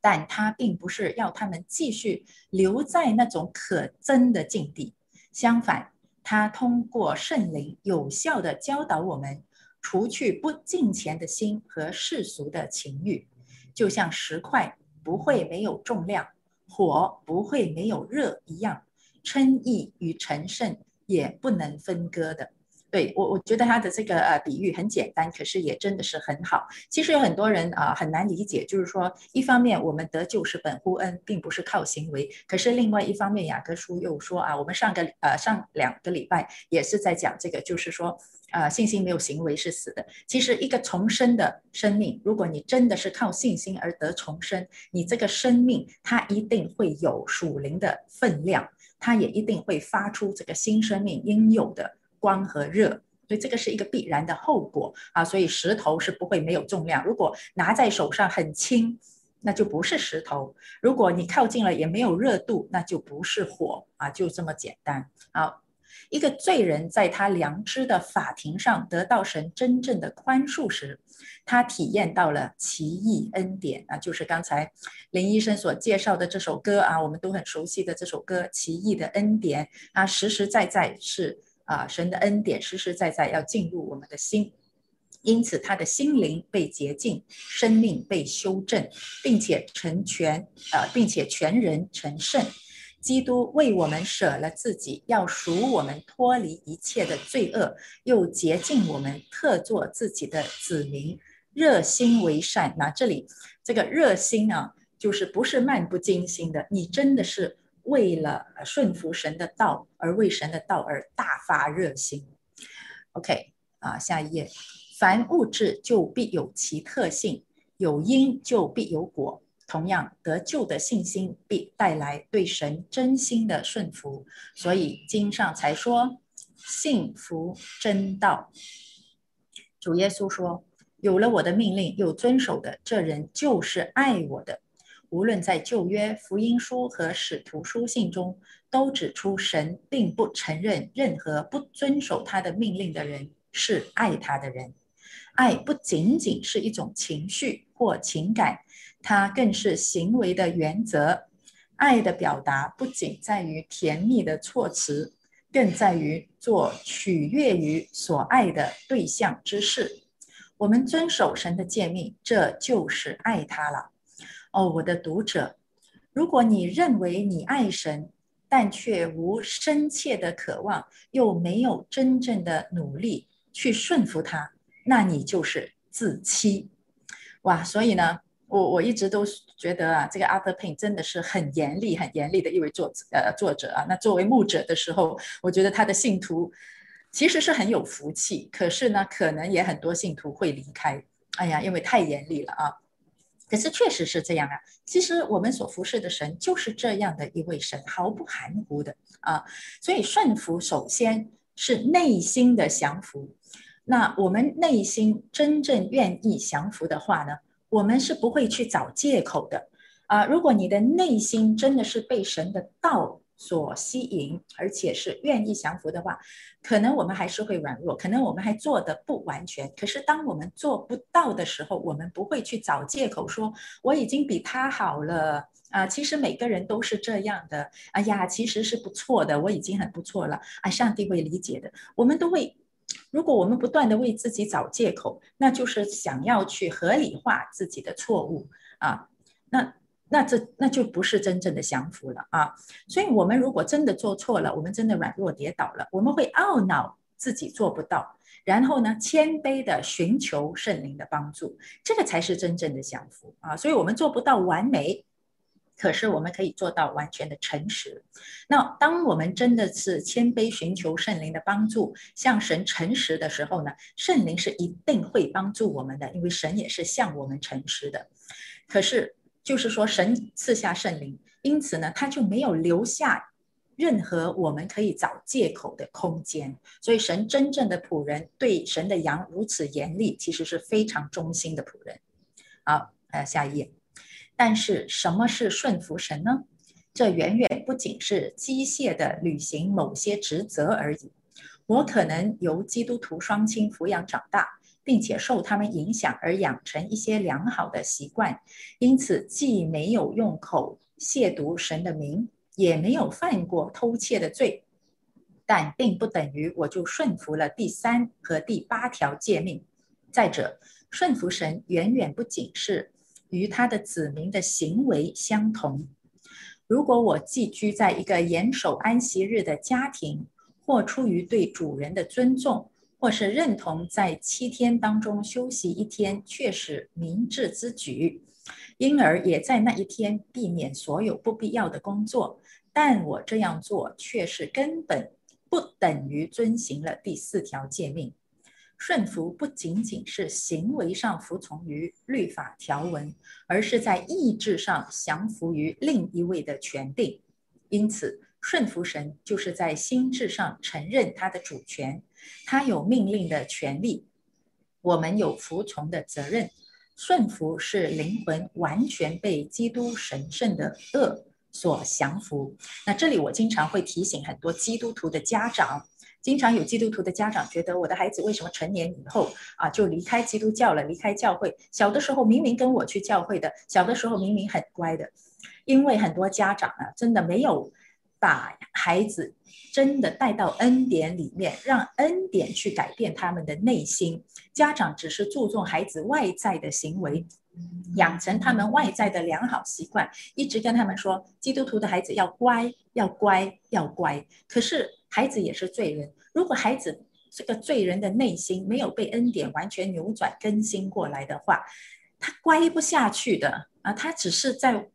但他并不是要他们继续留在那种可憎的境地，相反。他通过圣灵有效地教导我们，除去不敬虔的心和世俗的情欲，就像石块不会没有重量，火不会没有热一样，称义与成圣也不能分割的。对我，我觉得他的这个呃比喻很简单，可是也真的是很好。其实有很多人啊、很难理解，就是说，一方面我们得救是本乎恩，并不是靠行为；可是另外一方面，雅各书又说啊，我们上个呃上两个礼拜也是在讲这个，就是说，呃，信心没有行为是死的。其实一个重生的生命，如果你真的是靠信心而得重生，你这个生命它一定会有属灵的分量，它也一定会发出这个新生命应有的。光和热，所以这个是一个必然的后果啊！所以石头是不会没有重量，如果拿在手上很轻，那就不是石头；如果你靠近了也没有热度，那就不是火啊！就这么简单啊！一个罪人在他良知的法庭上得到神真正的宽恕时，他体验到了奇异恩典啊！就是刚才林医生所介绍的这首歌啊，我们都很熟悉的这首歌《奇异的恩典》啊，实实在在是。啊，神的恩典实实在在要进入我们的心，因此他的心灵被洁净，生命被修正，并且成全，呃，并且全人成圣。基督为我们舍了自己，要赎我们脱离一切的罪恶，又洁净我们，特作自己的子民，热心为善。那这里这个热心啊，就是不是漫不经心的，你真的是。为了顺服神的道而为神的道而大发热心。OK 啊，下一页，凡物质就必有其特性，有因就必有果。同样，得救的信心必带来对神真心的顺服。所以经上才说，信服真道。主耶稣说，有了我的命令又遵守的，这人就是爱我的。无论在旧约福音书和使徒书信中，都指出神并不承认任何不遵守他的命令的人是爱他的人。爱不仅仅是一种情绪或情感，它更是行为的原则。爱的表达不仅在于甜蜜的措辞，更在于做取悦于所爱的对象之事。我们遵守神的诫命，这就是爱他了。哦，我的读者，如果你认为你爱神，但却无深切的渴望，又没有真正的努力去顺服他，那你就是自欺。哇！所以呢，我我一直都觉得啊，这个 Arthur p i n 真的是很严厉、很严厉的一位作者呃作者啊。那作为牧者的时候，我觉得他的信徒其实是很有福气，可是呢，可能也很多信徒会离开。哎呀，因为太严厉了啊。可是确实是这样啊！其实我们所服侍的神就是这样的一位神，毫不含糊的啊。所以顺服首先是内心的降服。那我们内心真正愿意降服的话呢，我们是不会去找借口的啊。如果你的内心真的是被神的道所吸引，而且是愿意降服的话，可能我们还是会软弱，可能我们还做得不完全。可是当我们做不到的时候，我们不会去找借口说我已经比他好了啊。其实每个人都是这样的。哎呀，其实是不错的，我已经很不错了。啊，上帝会理解的。我们都会，如果我们不断地为自己找借口，那就是想要去合理化自己的错误啊。那。那这那就不是真正的降服了啊！所以，我们如果真的做错了，我们真的软弱跌倒了，我们会懊恼自己做不到，然后呢，谦卑的寻求圣灵的帮助，这个才是真正的降服啊！所以，我们做不到完美，可是我们可以做到完全的诚实。那当我们真的是谦卑寻求圣灵的帮助，向神诚实的时候呢，圣灵是一定会帮助我们的，因为神也是向我们诚实的。可是。就是说，神赐下圣灵，因此呢，他就没有留下任何我们可以找借口的空间。所以神真正的仆人对神的羊如此严厉，其实是非常忠心的仆人。好，呃，下一页。但是什么是顺服神呢？这远远不仅是机械的履行某些职责而已。我可能由基督徒双亲抚养长大，并且受他们影响而养成一些良好的习惯，因此既没有用口亵渎神的名，也没有犯过偷窃的罪，但并不等于我就顺服了第三和第八条诫命。再者，顺服神远远不仅是与他的子民的行为相同。如果我寄居在一个严守安息日的家庭，或出于对主人的尊重，或是认同在七天当中休息一天确实明智之举，因而也在那一天避免所有不必要的工作。但我这样做却是根本不等于遵行了第四条诫命。顺服不仅仅是行为上服从于律法条文，而是在意志上降服于另一位的权定。因此。顺服神，就是在心智上承认他的主权，他有命令的权利，我们有服从的责任。顺服是灵魂完全被基督神圣的恶所降服。那这里我经常会提醒很多基督徒的家长，经常有基督徒的家长觉得我的孩子为什么成年以后啊就离开基督教了，离开教会？小的时候明明跟我去教会的，小的时候明明很乖的，因为很多家长啊真的没有。把孩子真的带到恩典里面，让恩典去改变他们的内心。家长只是注重孩子外在的行为，养成他们外在的良好习惯，一直跟他们说，基督徒的孩子要乖，要乖，要乖。可是孩子也是罪人，如果孩子这个罪人的内心没有被恩典完全扭转更新过来的话，他乖不下去的啊！他只是在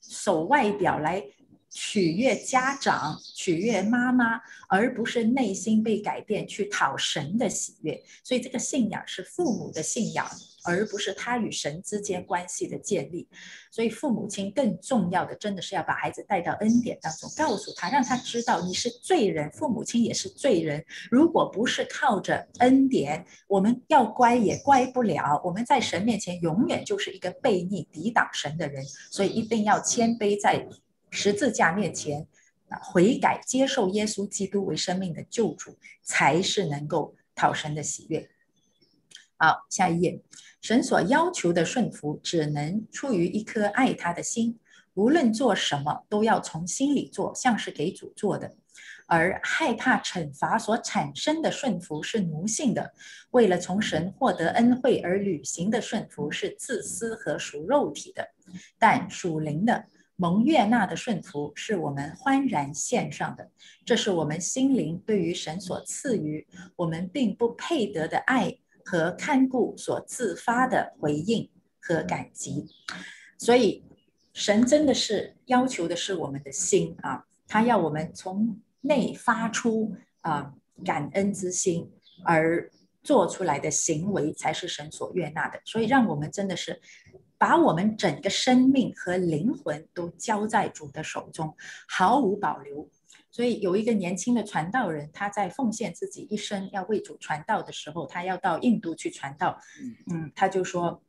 守外表来。取悦家长，取悦妈妈，而不是内心被改变去讨神的喜悦。所以，这个信仰是父母的信仰，而不是他与神之间关系的建立。所以，父母亲更重要的，真的是要把孩子带到恩典当中，告诉他，让他知道你是罪人，父母亲也是罪人。如果不是靠着恩典，我们要乖也乖不了。我们在神面前永远就是一个悖逆、抵挡神的人。所以，一定要谦卑在。十字架面前，悔改接受耶稣基督为生命的救主，才是能够讨神的喜悦。好，下一页，神所要求的顺服，只能出于一颗爱他的心，无论做什么都要从心里做，像是给主做的。而害怕惩罚所产生的顺服是奴性的，为了从神获得恩惠而履行的顺服是自私和属肉体的，但属灵的。蒙悦纳的顺服是我们欢然献上的，这是我们心灵对于神所赐予我们并不配得的爱和看顾所自发的回应和感激。所以，神真的是要求的是我们的心啊，他要我们从内发出啊感恩之心，而做出来的行为才是神所悦纳的。所以，让我们真的是。把我们整个生命和灵魂都交在主的手中，毫无保留。所以有一个年轻的传道人，他在奉献自己一生要为主传道的时候，他要到印度去传道。嗯，他就说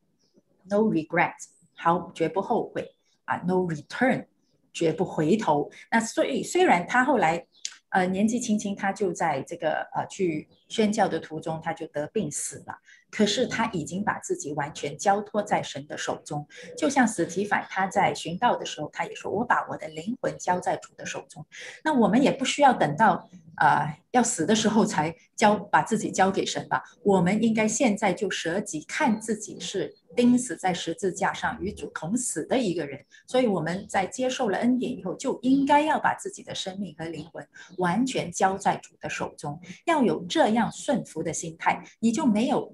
：“No regret，好，绝不后悔啊；No return，绝不回头。”那所以虽然他后来呃年纪轻轻，他就在这个呃去宣教的途中，他就得病死了。可是他已经把自己完全交托在神的手中，就像史提反他在寻道的时候，他也说：“我把我的灵魂交在主的手中。”那我们也不需要等到、呃、要死的时候才交把自己交给神吧？我们应该现在就舍己，看自己是钉死在十字架上与主同死的一个人。所以我们在接受了恩典以后，就应该要把自己的生命和灵魂完全交在主的手中，要有这样顺服的心态，你就没有。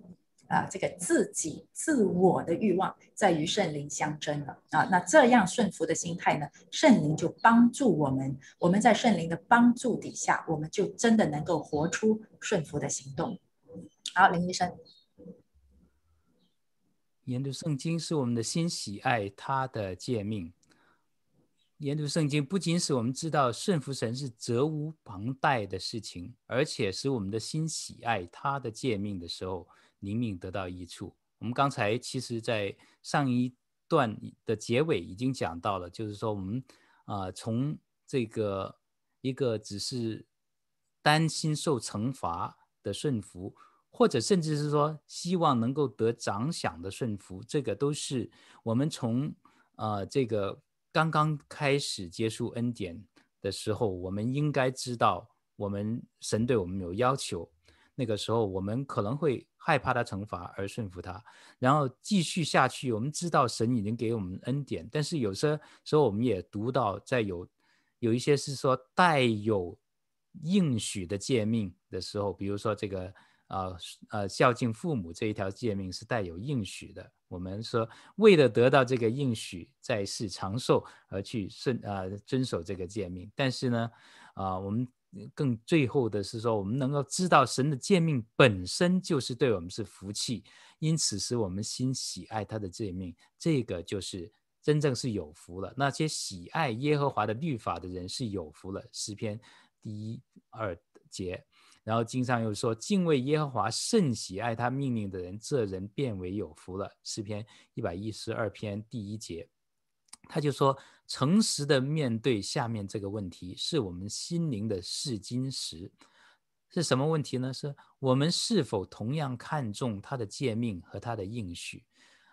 啊，这个自己自我的欲望在与圣灵相争了啊！那这样顺服的心态呢，圣灵就帮助我们，我们在圣灵的帮助底下，我们就真的能够活出顺服的行动。好，林医生，研读圣经是我们的心喜爱他的诫命，研读圣经不仅使我们知道顺服神是责无旁贷的事情，而且使我们的心喜爱他的诫命的时候，灵命得到益处。我们刚才其实，在上一段的结尾已经讲到了，就是说我们啊、从这个一个只是担心受惩罚的顺服，或者甚至是说希望能够得长享的顺服，这个都是我们从啊、这个。刚刚开始接触恩典的时候，我们应该知道，我们神对我们有要求。那个时候，我们可能会害怕他惩罚而顺服他，然后继续下去。我们知道神已经给我们恩典，但是有些时候我们也读到，在有有一些是说带有应许的诫命的时候，比如说这个。啊呃，孝敬父母这一条诫命是带有应许的。我们说，为了得到这个应许，在世长寿而去顺、呃、遵守这个诫命。但是呢，啊、我们更最后的是说，我们能够知道神的诫命本身就是对我们是福气，因此使我们心喜爱他的诫命，这个就是真正是有福了。那些喜爱耶和华的律法的人是有福了。诗篇第一二节。然后经上又说，敬畏耶和华、甚喜爱他命令的人，这人变为有福了。诗篇一百一十二篇第一节，他就说，诚实的面对下面这个问题，是我们心灵的试金石。是什么问题呢？是我们是否同样看重他的诫命和他的应许？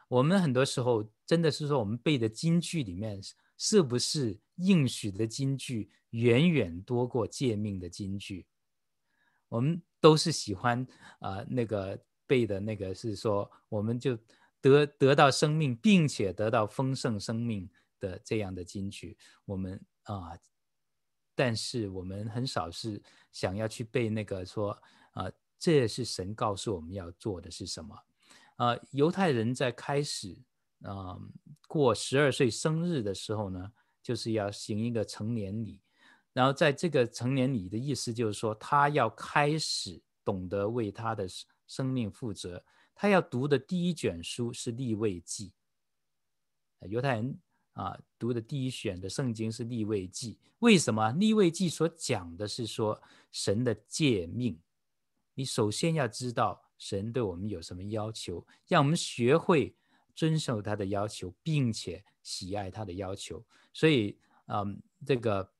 我们很多时候真的是说，我们背的金句里面，是不是应许的金句远远多过诫命的金句？我们都是喜欢啊、那个背的那个是说，我们就得得到生命，并且得到丰盛生命的这样的金曲。我们啊、但是我们很少是想要去背那个说啊、这是神告诉我们要做的是什么啊、犹太人在开始啊、过十二岁生日的时候呢，就是要行一个成年礼。然后在这个成年礼的意思就是说，他要开始懂得为他的生命负责。他要读的第一卷书是利未记。犹太人啊，读的第一选的圣经是立位记。为什么？立位记所讲的是说神的诫命。你首先要知道神对我们有什么要求，让我们学会遵守他的要求，并且喜爱他的要求。所以，嗯，这个。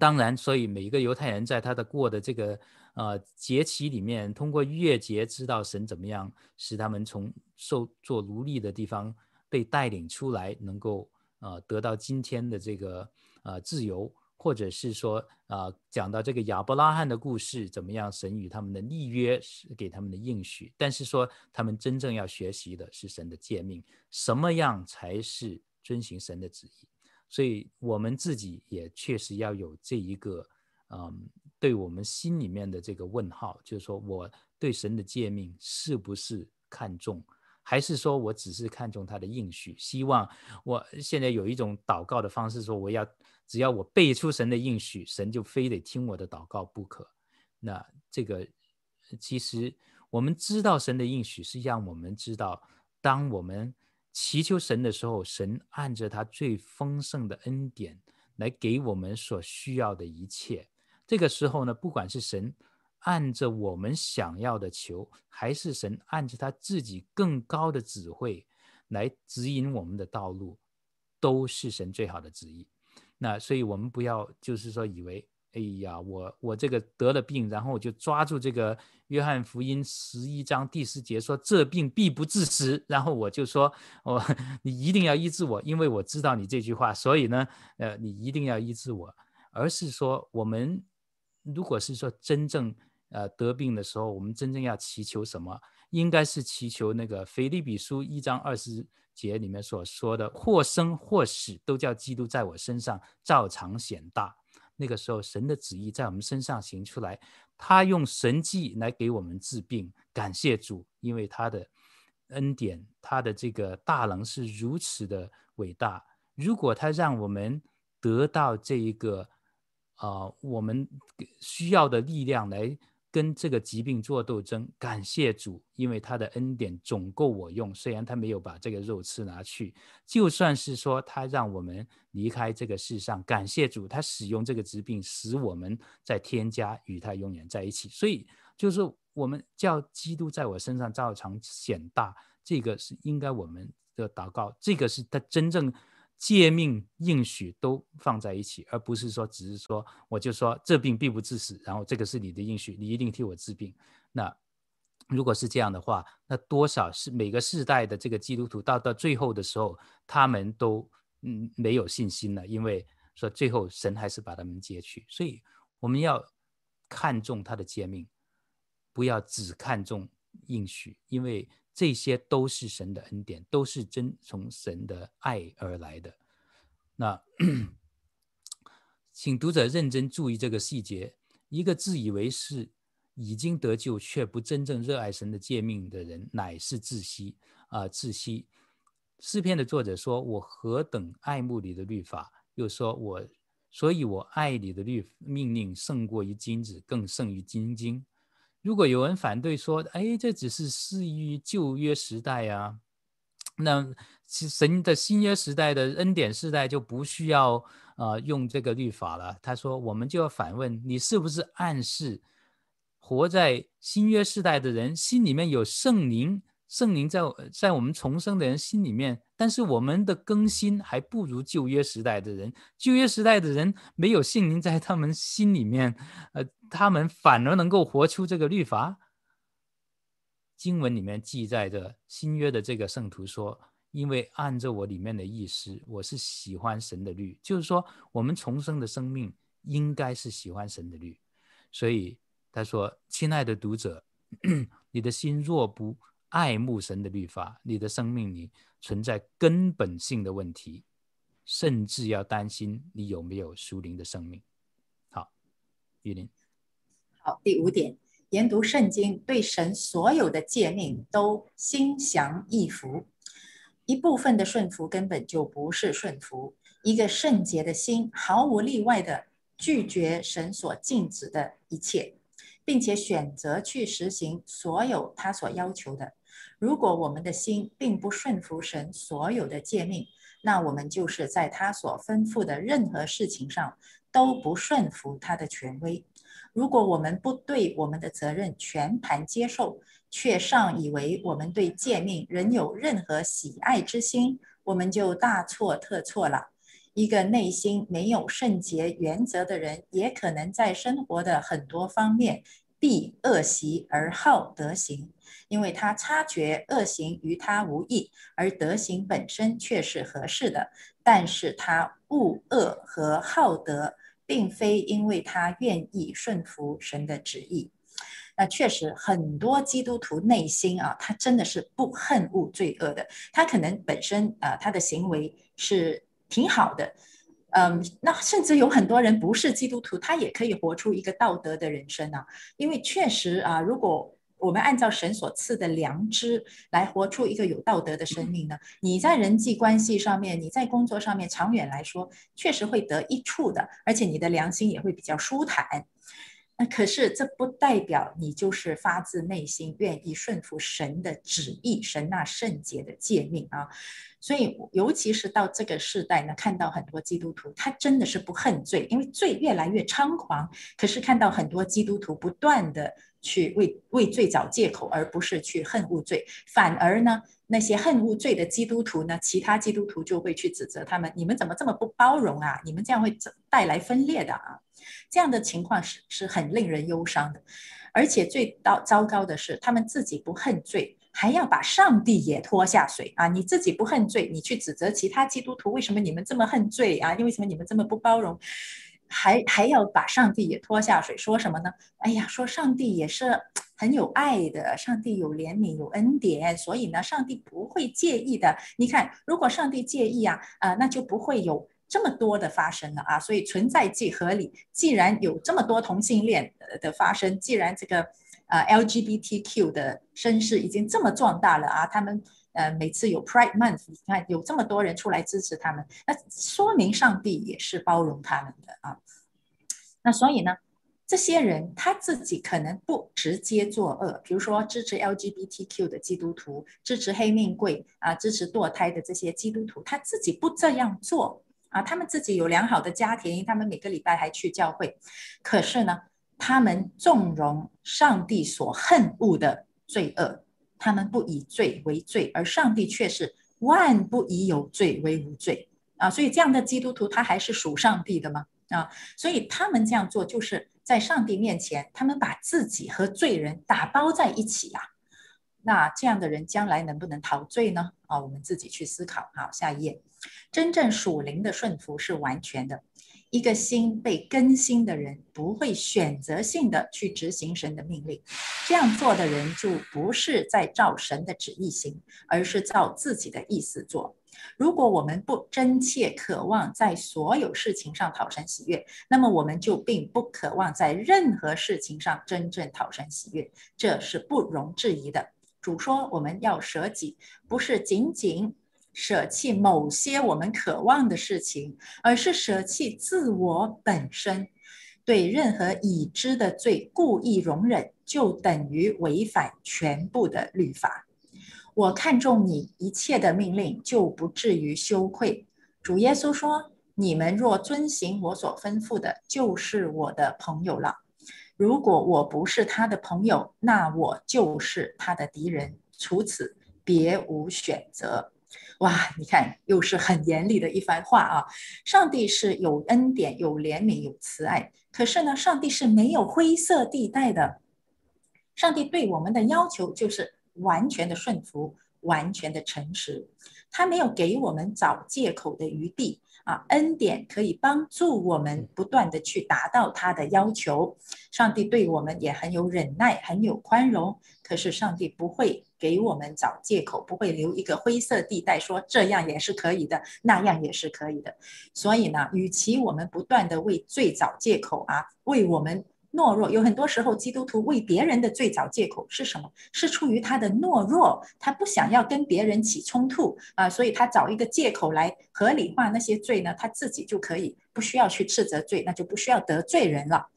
当然，所以每一个犹太人在他的过的这个呃节期里面，通过月节知道神怎么样使他们从受做奴隶的地方被带领出来，能够呃得到今天的这个呃自由，或者是说啊、呃、讲到这个亚伯拉罕的故事，怎么样神与他们的立约是给他们的应许，但是说他们真正要学习的是神的诫命，什么样才是遵行神的旨意？所以，我们自己也确实要有这一个，嗯，对我们心里面的这个问号，就是说，我对神的诫命是不是看重，还是说我只是看重他的应许？希望我现在有一种祷告的方式，说我要只要我背出神的应许，神就非得听我的祷告不可。那这个其实我们知道神的应许是让我们知道，当我们。祈求神的时候，神按着他最丰盛的恩典来给我们所需要的一切。这个时候呢，不管是神按着我们想要的求，还是神按着他自己更高的智慧来指引我们的道路，都是神最好的旨意。那所以，我们不要就是说以为。哎呀，我我这个得了病，然后我就抓住这个约翰福音十一章第四节说，这病必不治死，然后我就说，我、哦、你一定要医治我，因为我知道你这句话，所以呢，呃，你一定要医治我。而是说，我们如果是说真正呃得病的时候，我们真正要祈求什么？应该是祈求那个腓立比书一章二十节里面所说的，或生或死，都叫基督在我身上照常显大。那个时候，神的旨意在我们身上行出来，他用神迹来给我们治病。感谢主，因为他的恩典，他的这个大能是如此的伟大。如果他让我们得到这一个啊、呃，我们需要的力量来跟这个疾病做斗争，感谢主，因为他的恩典总够我用。虽然他没有把这个肉刺拿去，就算是说他让我们离开这个世上，感谢主，他使用这个疾病使我们在天家与他永远在一起。所以就是我们叫基督在我身上照常显大，这个是应该我们的祷告，这个是他真正。诫命应许都放在一起，而不是说只是说我就说这病必不致死，然后这个是你的应许，你一定替我治病。那如果是这样的话，那多少是每个世代的这个基督徒到到最后的时候，他们都嗯没有信心了，因为说最后神还是把他们接去。所以我们要看重他的诫命，不要只看重应许，因为。这些都是神的恩典，都是真从神的爱而来的。那，请读者认真注意这个细节：一个自以为是已经得救却不真正热爱神的诫命的人，乃是窒息啊、呃！窒息。诗篇的作者说：“我何等爱慕你的律法！”又说：“我，所以我爱你的律命令胜过于金子，更胜于金金。”如果有人反对说：“哎，这只是适于旧约时代啊，那神的新约时代的恩典时代就不需要呃用这个律法了。”他说：“我们就要反问，你是不是暗示活在新约时代的人心里面有圣灵？”圣灵在在我们重生的人心里面，但是我们的更新还不如旧约时代的人。旧约时代的人没有圣灵在他们心里面，呃，他们反而能够活出这个律法。经文里面记载着新约的这个圣徒说：“因为按照我里面的意思，我是喜欢神的律。”就是说，我们重生的生命应该是喜欢神的律。所以他说：“亲爱的读者，你的心若不……”爱慕神的律法，你的生命里存在根本性的问题，甚至要担心你有没有属灵的生命。好，玉林。好，第五点，研读圣经，对神所有的诫命都心降意服。一部分的顺服根本就不是顺服，一个圣洁的心毫无例外的拒绝神所禁止的一切，并且选择去实行所有他所要求的。如果我们的心并不顺服神所有的诫命，那我们就是在他所吩咐的任何事情上都不顺服他的权威。如果我们不对我们的责任全盘接受，却尚以为我们对诫命仍有任何喜爱之心，我们就大错特错了。一个内心没有圣洁原则的人，也可能在生活的很多方面避恶习而好德行。因为他察觉恶行与他无益，而德行本身却是合适的。但是他恶恶和好德，并非因为他愿意顺服神的旨意。那确实，很多基督徒内心啊，他真的是不恨恶罪恶的。他可能本身啊，他的行为是挺好的，嗯，那甚至有很多人不是基督徒，他也可以活出一个道德的人生啊。因为确实啊，如果我们按照神所赐的良知来活出一个有道德的生命呢？你在人际关系上面，你在工作上面，长远来说确实会得益处的，而且你的良心也会比较舒坦。那可是这不代表你就是发自内心愿意顺服神的旨意，神那圣洁的诫命啊。所以，尤其是到这个时代呢，看到很多基督徒，他真的是不恨罪，因为罪越来越猖狂。可是看到很多基督徒不断的。去为为罪找借口，而不是去恨恶罪。反而呢，那些恨恶罪的基督徒呢，其他基督徒就会去指责他们：你们怎么这么不包容啊？你们这样会带来分裂的啊！这样的情况是是很令人忧伤的。而且最到糟糕的是，他们自己不恨罪，还要把上帝也拖下水啊！你自己不恨罪，你去指责其他基督徒，为什么你们这么恨罪啊？因为什么你们这么不包容？还还要把上帝也拖下水，说什么呢？哎呀，说上帝也是很有爱的，上帝有怜悯，有恩典，所以呢，上帝不会介意的。你看，如果上帝介意啊，啊、那就不会有这么多的发生了啊。所以存在即合理。既然有这么多同性恋的发生，既然这个呃 LGBTQ 的声势已经这么壮大了啊，他们。呃，每次有 Pride Month，你看有这么多人出来支持他们，那说明上帝也是包容他们的啊。那所以呢，这些人他自己可能不直接作恶，比如说支持 LGBTQ 的基督徒，支持黑命贵啊，支持堕胎的这些基督徒，他自己不这样做啊，他们自己有良好的家庭，他们每个礼拜还去教会，可是呢，他们纵容上帝所恨恶的罪恶，他们不以罪为罪，而上帝却是万不以有罪为无罪啊，所以这样的基督徒他还是属上帝的吗？啊，所以他们这样做就是。在上帝面前，他们把自己和罪人打包在一起呀、啊。那这样的人将来能不能逃罪呢？啊，我们自己去思考。好，下一页，真正属灵的顺服是完全的。一个心被更新的人，不会选择性的去执行神的命令。这样做的人就不是在照神的旨意行，而是照自己的意思做。如果我们不真切渴望在所有事情上讨神喜悦，那么我们就并不渴望在任何事情上真正讨神喜悦，这是不容置疑的。主说我们要舍己，不是仅仅舍弃某些我们渴望的事情，而是舍弃自我本身。对任何已知的罪故意容忍，就等于违反全部的律法。我看重你一切的命令，就不至于羞愧。主耶稣说：“你们若遵行我所吩咐的，就是我的朋友了。如果我不是他的朋友，那我就是他的敌人。除此别无选择。”哇，你看，又是很严厉的一番话啊！上帝是有恩典、有怜悯、有慈爱，可是呢，上帝是没有灰色地带的。上帝对我们的要求就是。完全的顺服，完全的诚实，他没有给我们找借口的余地啊！恩典可以帮助我们不断的去达到他的要求。上帝对我们也很有忍耐，很有宽容。可是上帝不会给我们找借口，不会留一个灰色地带，说这样也是可以的，那样也是可以的。所以呢，与其我们不断的为罪找借口啊，为我们。懦弱，有很多时候，基督徒为别人的罪找借口是什么？是出于他的懦弱，他不想要跟别人起冲突啊，所以他找一个借口来合理化那些罪呢，他自己就可以不需要去斥责罪，那就不需要得罪人了。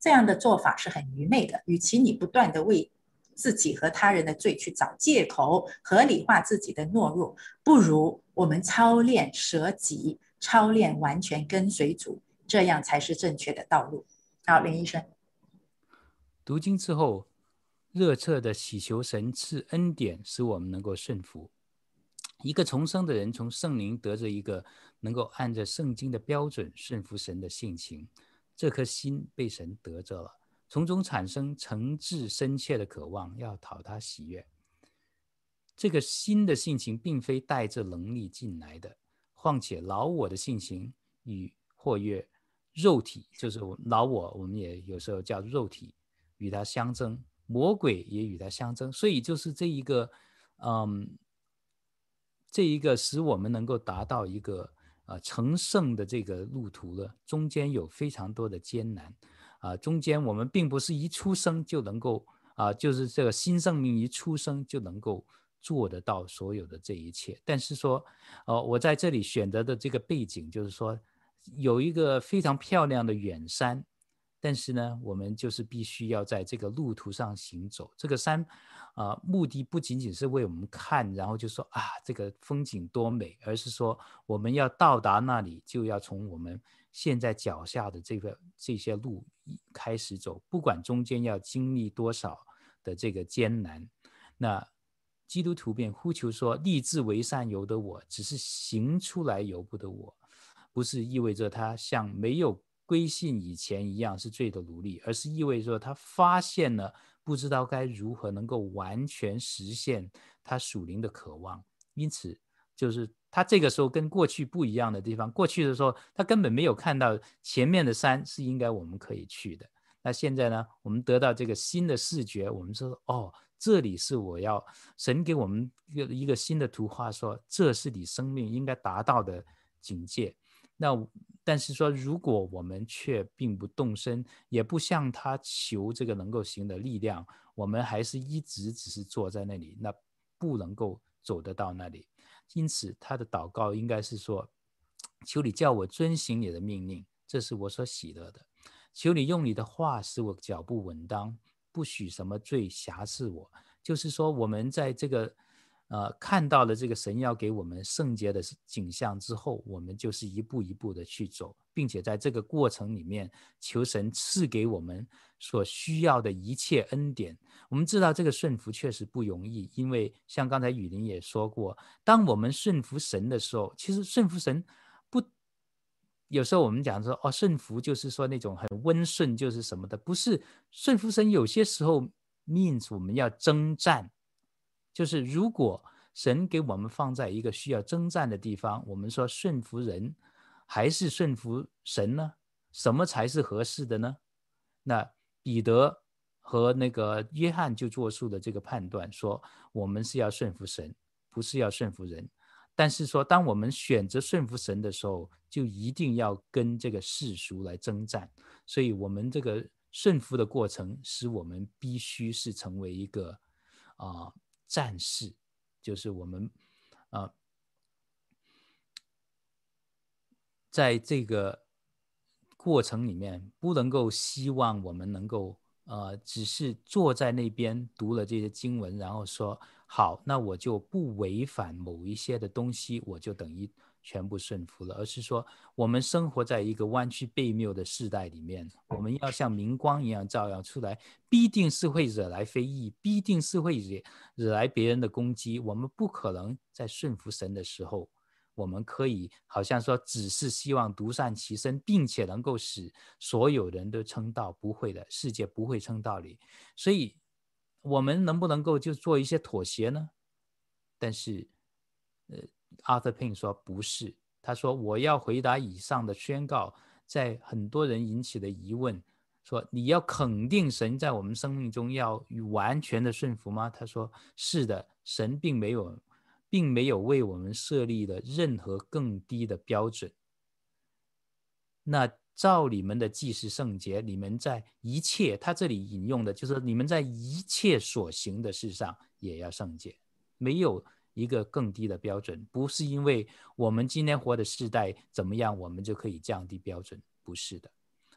这样的做法是很愚昧的。与其你不断的为自己和他人的罪去找借口，合理化自己的懦弱，不如我们操练舍己，操练完全跟随主，这样才是正确的道路。好，林医生。读经之后，热切的祈求神赐恩典，使我们能够顺服。一个重生的人，从圣灵得着一个能够按着圣经的标准顺服神的性情，这颗心被神得着了，从中产生诚挚深切的渴望，要讨他喜悦。这个新的性情并非带着能力进来的，况且老我的性情与或曰。肉体就是老我，我们也有时候叫肉体，与它相争；魔鬼也与它相争。所以就是这一个，嗯，这一个使我们能够达到一个啊成圣的这个路途了，中间有非常多的艰难啊。中间我们并不是一出生就能够啊，就是这个新生命一出生就能够做得到所有的这一切。但是说，哦，我在这里选择的这个背景就是说。有一个非常漂亮的远山，但是呢，我们就是必须要在这个路途上行走。这个山，啊、目的不仅仅是为我们看，然后就说啊，这个风景多美，而是说我们要到达那里，就要从我们现在脚下的这个这些路开始走，不管中间要经历多少的这个艰难。那基督徒便呼求说：“立志为善由得我，只是行出来由不得我。”不是意味着他像没有归信以前一样是罪的奴隶，而是意味着他发现了不知道该如何能够完全实现他属灵的渴望。因此，就是他这个时候跟过去不一样的地方。过去的时候，他根本没有看到前面的山是应该我们可以去的。那现在呢，我们得到这个新的视觉，我们说哦，这里是我要神给我们一个一个新的图画，说这是你生命应该达到的境界。那但是说，如果我们却并不动身，也不向他求这个能够行的力量，我们还是一直只是坐在那里，那不能够走得到那里。因此，他的祷告应该是说：求你叫我遵行你的命令，这是我所喜乐的。求你用你的话使我脚步稳当，不许什么罪挟持我。就是说，我们在这个。呃，看到了这个神要给我们圣洁的景象之后，我们就是一步一步的去走，并且在这个过程里面，求神赐给我们所需要的一切恩典。我们知道这个顺服确实不容易，因为像刚才雨林也说过，当我们顺服神的时候，其实顺服神不，有时候我们讲说哦，顺服就是说那种很温顺，就是什么的，不是顺服神，有些时候 means 我们要征战。就是如果神给我们放在一个需要征战的地方，我们说顺服人还是顺服神呢？什么才是合适的呢？那彼得和那个约翰就做出了这个判断，说我们是要顺服神，不是要顺服人。但是说当我们选择顺服神的时候，就一定要跟这个世俗来征战。所以，我们这个顺服的过程，使我们必须是成为一个啊。战士，就是我们啊、呃，在这个过程里面，不能够希望我们能够呃，只是坐在那边读了这些经文，然后说好，那我就不违反某一些的东西，我就等于。全部顺服了，而是说，我们生活在一个弯曲悖谬的时代里面，我们要像明光一样照耀出来，必定是会惹来非议，必定是会惹惹来别人的攻击。我们不可能在顺服神的时候，我们可以好像说只是希望独善其身，并且能够使所有人都称道，不会的，世界不会称道理。所以，我们能不能够就做一些妥协呢？但是，呃。Arthur Pink 说：“不是，他说我要回答以上的宣告，在很多人引起的疑问，说你要肯定神在我们生命中要完全的顺服吗？他说是的，神并没有，并没有为我们设立了任何更低的标准。那照你们的既是圣洁，你们在一切，他这里引用的就是你们在一切所行的事上也要圣洁，没有。”一个更低的标准，不是因为我们今天活的世代怎么样，我们就可以降低标准，不是的。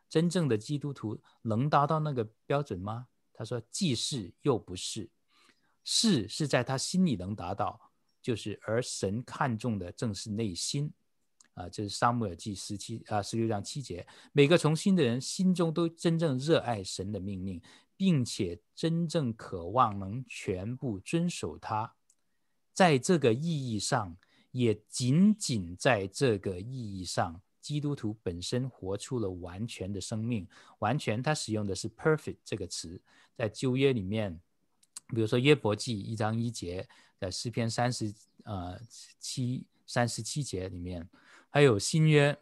真正的基督徒能达到那个标准吗？他说，既是又不是，是是在他心里能达到，就是而神看重的正是内心，啊，这是撒母耳记十七啊十六章七节，每个从心的人心中都真正热爱神的命令，并且真正渴望能全部遵守他。在这个意义上，也仅仅在这个意义上，基督徒本身活出了完全的生命。完全，他使用的是 “perfect” 这个词，在旧约里面，比如说约伯记一章一节，在诗篇三十呃七三十七节里面，还有新约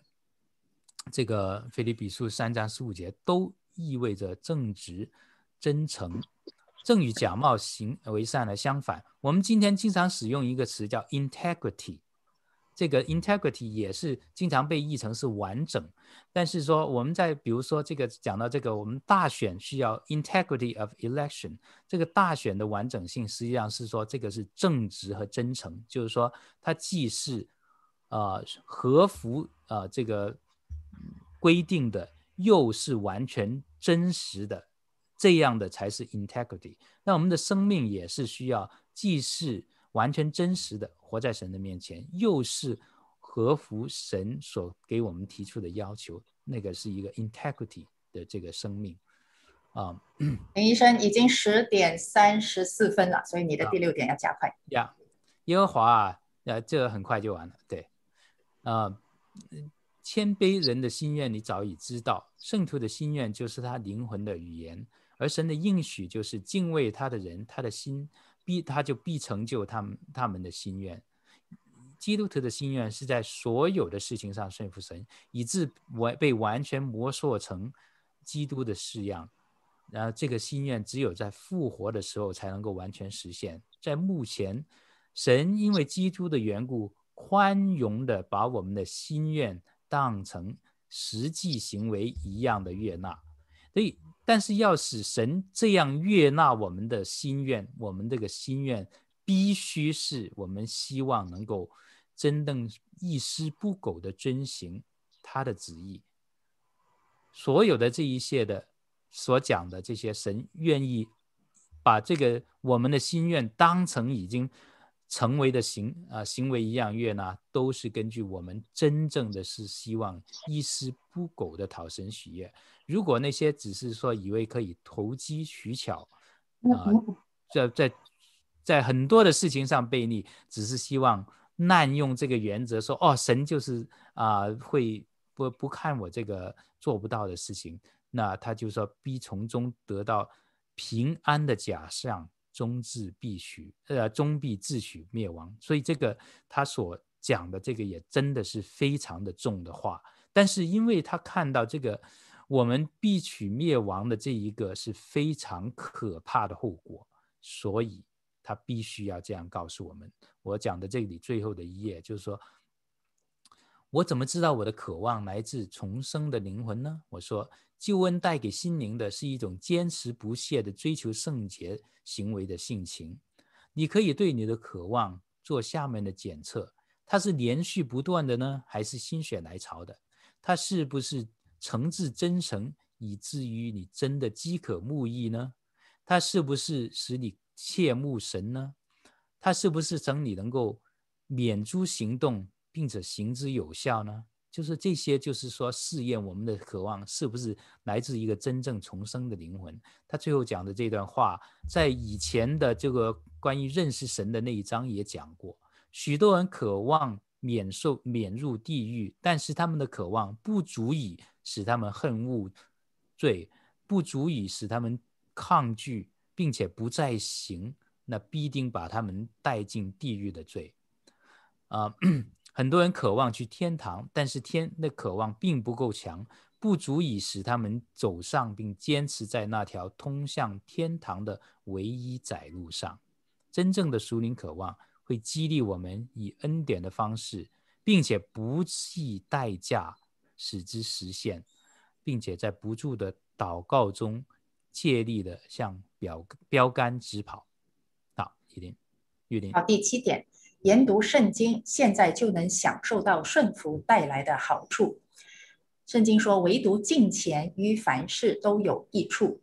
这个腓立比书三章十五节，都意味着正直、真诚。正与假冒行为善的相反，我们今天经常使用一个词叫 integrity，这个 integrity 也是经常被译成是完整。但是说我们在比如说这个讲到这个，我们大选需要 integrity of election，这个大选的完整性实际上是说这个是正直和真诚，就是说它既是呃合符呃这个规定的，又是完全真实的。这样的才是 integrity。那我们的生命也是需要，既是完全真实的活在神的面前，又是合乎神所给我们提出的要求。那个是一个 integrity 的这个生命啊。林医生已经十点三十四分了，所以你的第六点要加快。呀，耶和华啊，呃，这个很快就完了。对，啊，谦卑人的心愿你早已知道，圣徒的心愿就是他灵魂的语言。而神的应许就是敬畏他的人，他的心必他就必成就他们他们的心愿。基督徒的心愿是在所有的事情上顺服神，以致完被完全磨塑成基督的式样。然后这个心愿只有在复活的时候才能够完全实现。在目前，神因为基督的缘故，宽容的把我们的心愿当成实际行为一样的悦纳。所以。但是要使神这样悦纳我们的心愿，我们这个心愿必须是我们希望能够真正一丝不苟的遵行他的旨意。所有的这一切的所讲的这些，神愿意把这个我们的心愿当成已经成为的行啊、行为一样悦纳，都是根据我们真正的是希望一丝不苟的讨神喜悦。如果那些只是说以为可以投机取巧 啊，在、呃、在在很多的事情上悖逆，只是希望。滥用这个原则说哦，神就是啊、呃，会不不看我这个做不到的事情，那他就说必从中得到平安的假象，终自必取呃，终必自取灭亡。所以这个他所讲的这个也真的是非常的重的话，但是因为他看到这个我们必取灭亡的这一个是非常可怕的后果，所以。他必须要这样告诉我们。我讲的这里最后的一页，就是说，我怎么知道我的渴望来自重生的灵魂呢？我说，救恩带给心灵的是一种坚持不懈的追求圣洁行为的性情。你可以对你的渴望做下面的检测：它是连续不断的呢，还是心血来潮的？它是不是诚挚真诚，以至于你真的饥渴慕义呢？它是不是使你切慕神呢？他是不是整你能够免诸行动，并且行之有效呢？就是这些，就是说试验我们的渴望是不是来自一个真正重生的灵魂。他最后讲的这段话，在以前的这个关于认识神的那一章也讲过。许多人渴望免受免入地狱，但是他们的渴望不足以使他们恨恶罪，不足以使他们抗拒。并且不再行，那必定把他们带进地狱的罪。啊、很多人渴望去天堂，但是天的渴望并不够强，不足以使他们走上并坚持在那条通向天堂的唯一窄路上。真正的属灵渴望会激励我们以恩典的方式，并且不计代价使之实现，并且在不住的祷告中。借力的向标标杆直跑。好，一点，玉林。好，第七点，研读圣经，现在就能享受到顺服带来的好处。圣经说，唯独敬虔于凡事都有益处。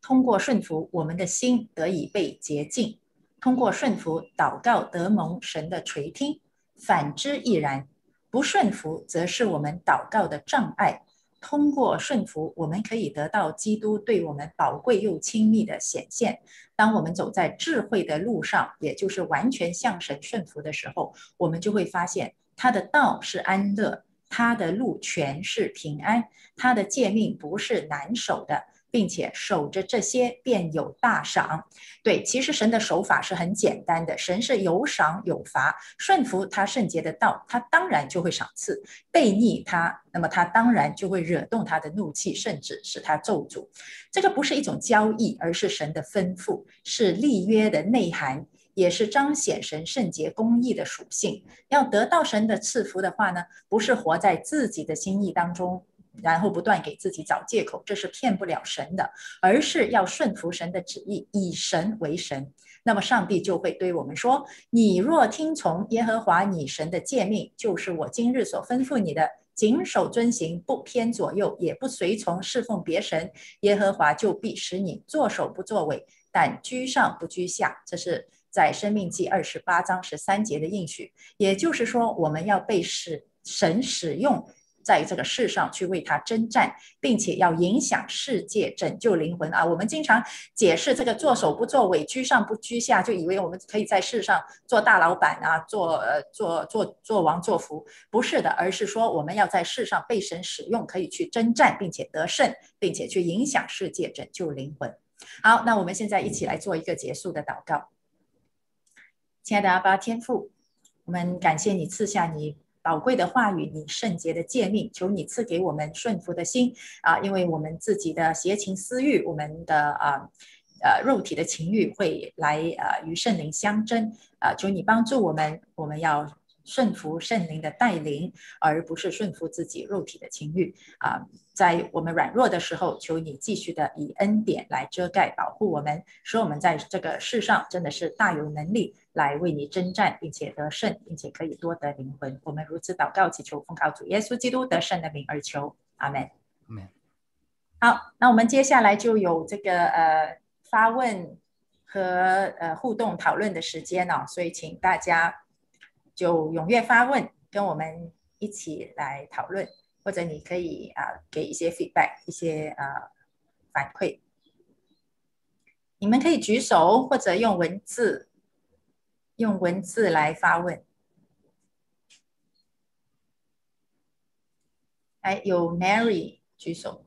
通过顺服，我们的心得以被洁净；通过顺服，祷告得蒙神的垂听。反之亦然，不顺服，则是我们祷告的障碍。通过顺服，我们可以得到基督对我们宝贵又亲密的显现。当我们走在智慧的路上，也就是完全向神顺服的时候，我们就会发现他的道是安乐，他的路全是平安，他的诫命不是难守的。并且守着这些，便有大赏。对，其实神的手法是很简单的，神是有赏有罚。顺服他圣洁的道，他当然就会赏赐；悖逆他，那么他当然就会惹动他的怒气，甚至使他咒诅。这个不是一种交易，而是神的吩咐，是立约的内涵，也是彰显神圣洁公义的属性。要得到神的赐福的话呢，不是活在自己的心意当中。然后不断给自己找借口，这是骗不了神的，而是要顺服神的旨意，以神为神。那么上帝就会对我们说：“你若听从耶和华你神的诫命，就是我今日所吩咐你的，谨守遵行，不偏左右，也不随从侍奉别神，耶和华就必使你作首不作尾，但居上不居下。”这是在生命记二十八章十三节的应许。也就是说，我们要被使神使用。在这个世上去为他征战，并且要影响世界、拯救灵魂啊！我们经常解释这个“做首不作尾，居上不居下”，就以为我们可以在世上做大老板啊，做呃做做做王做福，不是的，而是说我们要在世上被神使用，可以去征战，并且得胜，并且去影响世界、拯救灵魂。好，那我们现在一起来做一个结束的祷告。亲爱的阿爸天父，我们感谢你赐下你。宝贵的话语，你圣洁的诫命，求你赐给我们顺服的心啊！因为我们自己的邪情私欲，我们的啊呃肉体的情欲会来呃与圣灵相争啊！求你帮助我们，我们要顺服圣灵的带领，而不是顺服自己肉体的情欲啊！在我们软弱的时候，求你继续的以恩典来遮盖保护我们，使我们在这个世上真的是大有能力。来为你征战，并且得胜，并且可以多得灵魂。我们如此祷告祈求，奉告主耶稣基督得胜的名而求，阿门。阿门。好，那我们接下来就有这个呃发问和呃互动讨论的时间哦，所以请大家就踊跃发问，跟我们一起来讨论，或者你可以啊、给一些 feedback，一些呃反馈。你们可以举手或者用文字，用文字来发问。哎，有 Mary 举手。